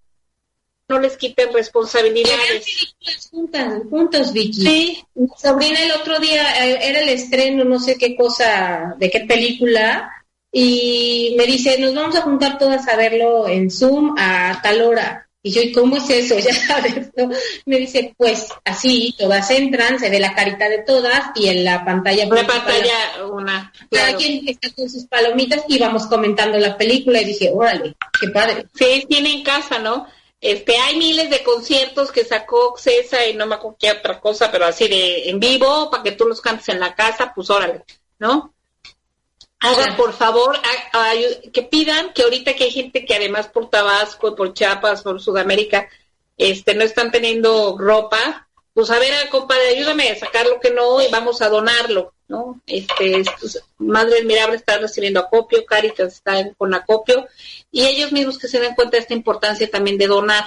no les quiten responsabilidades. Juntas, juntos, Vicky. Sí. Mi sobrina el otro día eh, era el estreno, no sé qué cosa, de qué película, y me dice, nos vamos a juntar todas a verlo en Zoom a tal hora. Y yo, ¿y cómo es eso? Ya sabes, ¿no? Me dice, pues así, todas entran, se ve la carita de todas y en la pantalla... Una pantalla, una... Cada quien está con sus palomitas y vamos comentando la película y dije, órale, qué padre. Sí, tiene en casa, ¿no? Este, hay miles de conciertos que sacó César y no me acuerdo qué otra cosa, pero así de en vivo, para que tú los cantes en la casa, pues órale, ¿no? Hagan por favor, que pidan que ahorita que hay gente que además por Tabasco, por Chiapas, por Sudamérica, este, no están teniendo ropa, pues a ver, compadre, ayúdame a sacar lo que no y vamos a donarlo, ¿no? Este, Madre Admirable está recibiendo acopio, Caritas está con acopio, y ellos mismos que se den cuenta de esta importancia también de donar,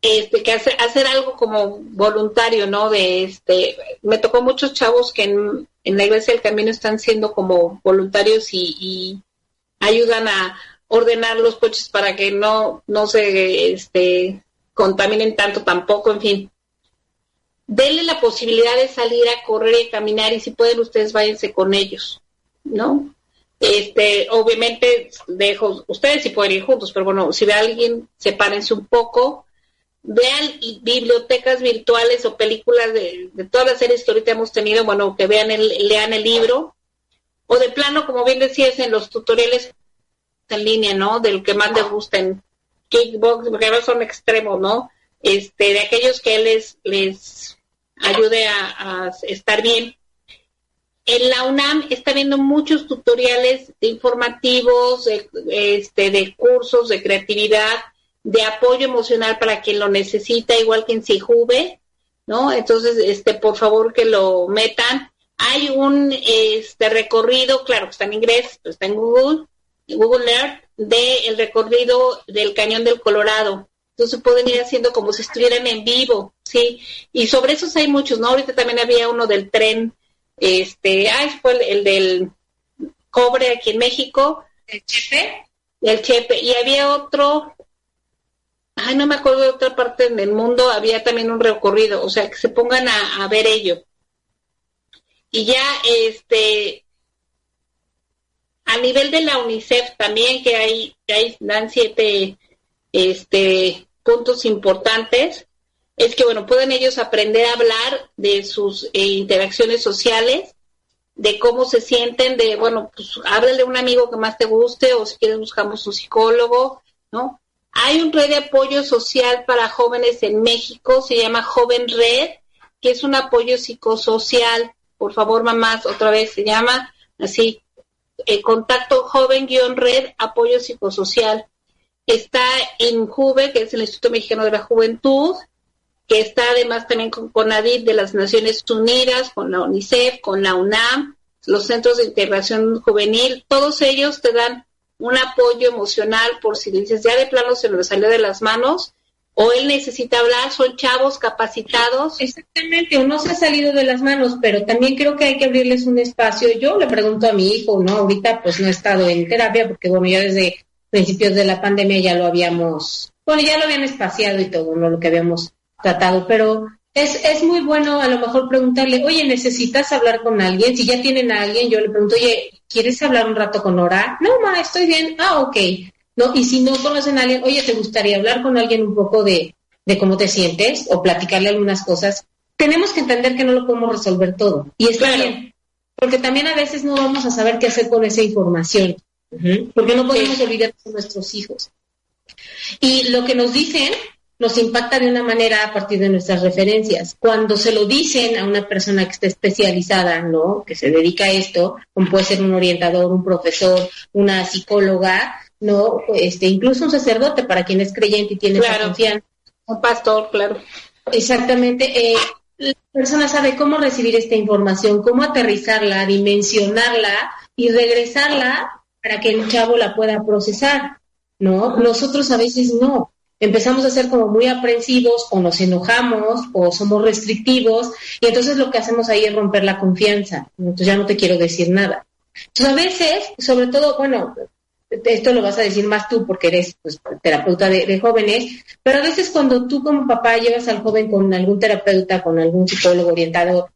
este, que hacer, hacer algo como voluntario, ¿no? De este, me tocó muchos chavos que en, en la iglesia del camino están siendo como voluntarios y, ayudan a ordenar los coches para que no, no se este, contaminen tanto tampoco, en fin. Denle la posibilidad de salir a correr y caminar y si pueden ustedes váyanse con ellos, ¿no? Este, obviamente dejo, ustedes si pueden ir juntos, pero bueno, si ve a alguien, sepárense un poco, vean bibliotecas virtuales o películas de, todas las series que ahorita hemos tenido, bueno, que vean el, lean el libro, o de plano, como bien decías, en los tutoriales en línea, ¿no? Del que más les gusta en kickbox, porque ahora son extremos, ¿no? Este, de aquellos que les, les ayude a, estar bien. En la UNAM está viendo muchos tutoriales informativos, este, de cursos de creatividad, de apoyo emocional para quien lo necesita, igual que en Sijube, ¿no? Entonces, este, por favor que lo metan. Hay un este recorrido, claro que está en inglés, está en Google, Google Earth, de el recorrido del Cañón del Colorado. Entonces pueden ir haciendo como si estuvieran en vivo, ¿sí? Y sobre esos hay muchos, ¿no? Ahorita también había uno del tren, este, ah, fue el, el del cobre aquí en México. ¿El Chepe? El Chepe. Y había otro, ay, no me acuerdo de otra parte del mundo, había también un recorrido, o sea, que se pongan a, ver ello. Y ya, este, a nivel de la UNICEF también, que hay, que hay dan siete este, puntos importantes, es que, bueno, pueden ellos aprender a hablar de sus eh, interacciones sociales, de cómo se sienten, de, bueno, pues háblale a un amigo que más te guste, o si quieres buscamos un psicólogo, ¿no? Hay un red de apoyo social para jóvenes en México, se llama Joven Red, que es un apoyo psicosocial. Por favor, mamás, otra vez se llama así, el contacto joven-red, apoyo psicosocial. Está en JUVE, que es el Instituto Mexicano de la Juventud, que está además también con CONADIT de las Naciones Unidas, con la UNICEF, con la UNAM, los centros de integración juvenil, todos ellos te dan un apoyo emocional por si dices ya de plano se le salió de las manos o él necesita hablar, son chavos capacitados. Exactamente, o no se ha salido de las manos, pero también creo que hay que abrirles un espacio. Yo le pregunto a mi hijo, ¿no? Ahorita pues no he estado en terapia porque bueno, ya desde principios de la pandemia ya lo habíamos, bueno, ya lo habían espaciado y todo, ¿no? Lo que habíamos tratado, pero es, es muy bueno a lo mejor preguntarle, oye, ¿necesitas hablar con alguien? Si ya tienen a alguien, yo le pregunto, oye, ¿quieres hablar un rato con Nora? No, ma, estoy bien. Ah, ok. No, y si no conocen a alguien, oye, ¿te gustaría hablar con alguien un poco de, de cómo te sientes o platicarle algunas cosas? Tenemos que entender que no lo podemos resolver todo. Y está bien. Porque también a veces no vamos a saber qué hacer con esa información. Porque no podemos olvidar de nuestros hijos. Y lo que nos dicen nos impacta de una manera a partir de nuestras referencias. Cuando se lo dicen a una persona que está especializada, ¿no? Que se dedica a esto, como puede ser un orientador, un profesor, una psicóloga, ¿no? Este, incluso un sacerdote para quien es creyente y tiene confianza. Un pastor, claro. Exactamente. Eh, la persona sabe cómo recibir esta información, cómo aterrizarla, dimensionarla y regresarla para que el chavo la pueda procesar, ¿no? Nosotros a veces no empezamos a ser como muy aprensivos o nos enojamos o somos restrictivos y entonces lo que hacemos ahí es romper la confianza. Entonces ya no te quiero decir nada. Entonces a veces, sobre todo, bueno, esto lo vas a decir más tú porque eres pues, terapeuta de, de, jóvenes, pero a veces cuando tú como papá llevas al joven con algún terapeuta, con algún psicólogo orientado,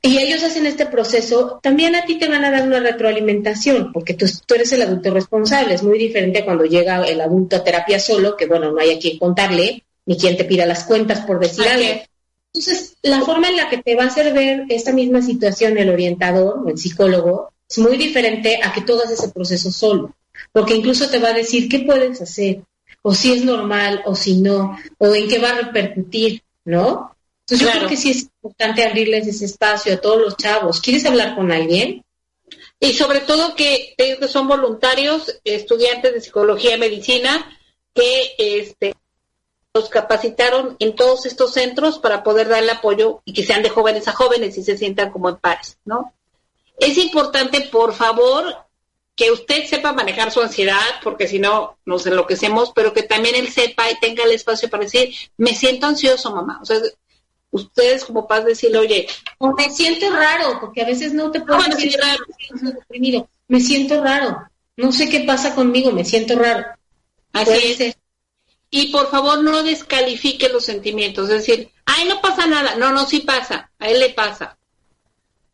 y ellos hacen este proceso, también a ti te van a dar una retroalimentación, porque tú, eres el adulto responsable. Es muy diferente cuando llega el adulto a terapia solo, que bueno, no hay a quien contarle, ni quien te pida las cuentas por decir algo. Entonces, la forma en la que te va a hacer ver esta misma situación el orientador o el psicólogo es muy diferente a que tú hagas ese proceso solo, porque incluso te va a decir qué puedes hacer, o si es normal, o si no, o en qué va a repercutir, ¿no? Entonces yo creo que sí es importante abrirles ese espacio a todos los chavos. ¿Quieres hablar con alguien? Y sobre todo que son voluntarios, estudiantes de psicología y medicina, que este, los capacitaron en todos estos centros para poder darle apoyo y que sean de jóvenes a jóvenes y se sientan como en pares, ¿no? Es importante, por favor, que usted sepa manejar su ansiedad, porque si no nos enloquecemos, pero que también él sepa y tenga el espacio para decir, me siento ansioso, mamá. O sea, ustedes como paz decirle, oye, o me siento raro, porque a veces no te puedo decir raro. deprimido, me siento raro, no sé qué pasa conmigo, me siento raro. Así es. Y por favor no descalifique los sentimientos, es decir, ay, no pasa nada, no, no, sí pasa, a él le pasa.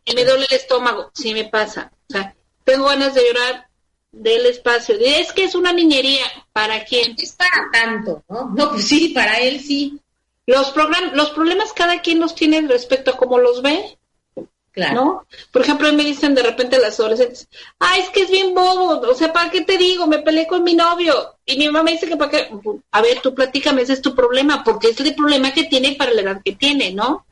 Y me duele el estómago, sí me pasa. O sea, tengo ganas de llorar, del espacio. Es que es una niñería, ¿para quién? Es para tanto, ¿no? No, pues sí, para él sí. Los, los problemas cada quien los tiene respecto a cómo los ve. Claro. ¿No? Por ejemplo, me dicen de repente las adolescentes, ay, es que es bien bobo, o sea, ¿para qué te digo? Me peleé con mi novio. Y mi mamá me dice que para qué, a ver, tú platícame, ese es tu problema, porque es el problema que tiene para la edad que tiene, ¿no?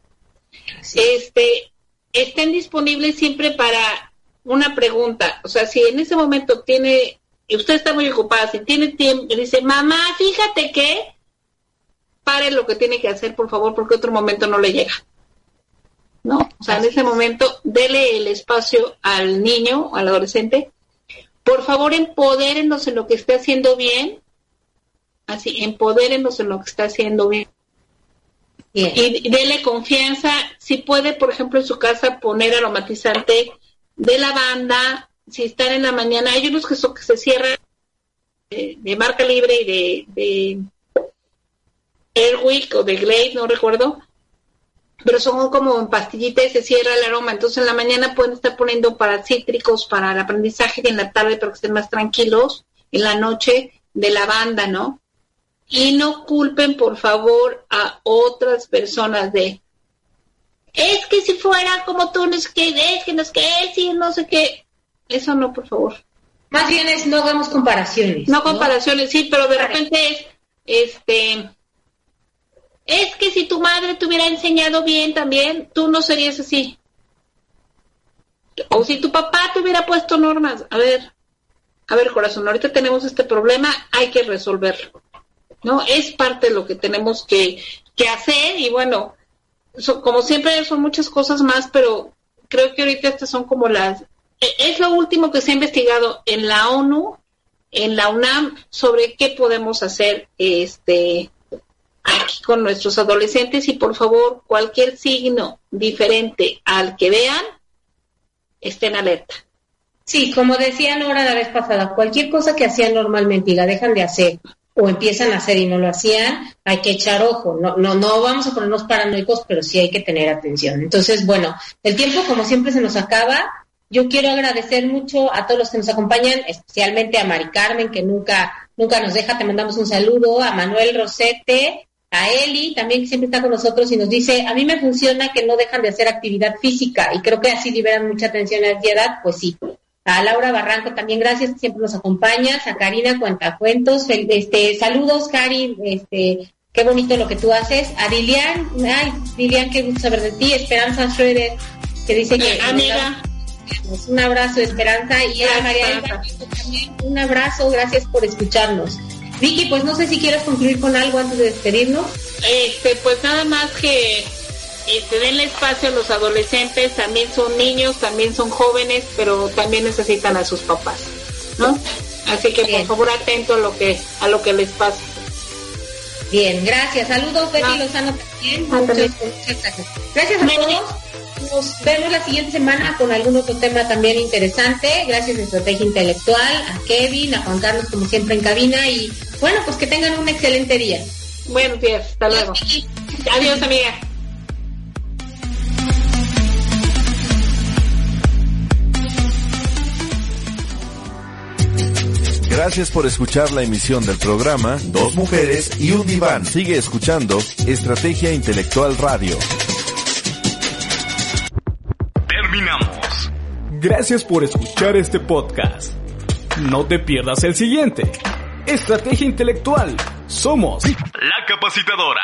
Este, estén disponibles siempre para una pregunta, o sea, si en ese momento tiene, usted está muy ocupada, si tiene tiempo, dice, mamá, fíjate que, pare lo que tiene que hacer, por favor, porque otro momento no le llega. ¿No? O sea, en ese momento, dele el espacio al niño, al adolescente. Por favor, empodérenos en lo que esté haciendo bien. Así, empodérenos en lo que está haciendo bien. Y dele confianza. Si puede, por ejemplo, en su casa poner aromatizante de lavanda. Si están en la mañana, hay unos que, son, que se cierran de, de marca libre y de, de Airwick o de Glade, no recuerdo, pero son como en pastillita y se cierra el aroma. Entonces en la mañana pueden estar poniendo para cítricos, para el aprendizaje y en la tarde para que estén más tranquilos, en la noche de lavanda, ¿no? Y no culpen, por favor, a otras personas de, es que si fuera como tú, no sé qué, es que no sé qué, y no sé qué. Eso no, por favor. Más bien es, no hagamos comparaciones. No, comparaciones, sí, pero de repente es, este, es que si tu madre te hubiera enseñado bien también, tú no serías así. O si tu papá te hubiera puesto normas, a ver, a ver corazón, ahorita tenemos este problema, hay que resolverlo. ¿No? Es parte de lo que tenemos que, que hacer y bueno, como siempre son muchas cosas más, pero creo que ahorita estas son como las... E, es lo último que se ha investigado en la ONU en la UNAM sobre qué podemos hacer este aquí con nuestros adolescentes y por favor cualquier signo diferente al que vean estén alerta. Sí, como decía Nora la vez pasada, cualquier cosa que hacían normalmente y la dejan de hacer o empiezan a hacer y no lo hacían, hay que echar ojo. No, no, no vamos a ponernos paranoicos, pero sí hay que tener atención. Entonces, bueno, el tiempo como siempre se nos acaba. Yo quiero agradecer mucho a todos los que nos acompañan, especialmente a Mari Carmen, que nunca, nunca nos deja, te mandamos un saludo, a Manuel Rosete, a Eli, también que siempre está con nosotros y nos dice, a mí me funciona que no dejan de hacer actividad física y creo que así liberan mucha atención y ansiedad, pues sí, a Laura Barranco también gracias, siempre nos acompañas, a Karina Cuentacuentos, este, saludos Cari, este, qué bonito lo que tú haces, a Lilian, ay, Lilian, qué gusto saber de ti, Esperanza Schroeder, que dice que... Amiga. Un abrazo, Esperanza, y a María también un abrazo, gracias por escucharnos. Vicky, pues no sé si quieres concluir con algo antes de despedirnos. Este, pues nada más que este, denle espacio a los adolescentes, también son niños, también son jóvenes, pero también necesitan a sus papás, ¿no? Así que por favor atento a lo que a lo que les pasa. Bien, gracias. Saludos, Betty ah. Lozano también. Muchas, gracias. Gracias a todos. Nos vemos la siguiente semana con algún otro tema también interesante. Gracias a Estrategia Intelectual, a Kevin, a Juan Carlos como siempre en cabina y bueno, pues que tengan un excelente día. Buenos días, hasta luego. Adiós, amiga. Gracias por escuchar la emisión del programa Dos Mujeres y un Diván. Sigue escuchando Estrategia Intelectual Radio. Terminamos. Gracias por escuchar este podcast. No te pierdas el siguiente. Estrategia Intelectual. Somos la capacitadora.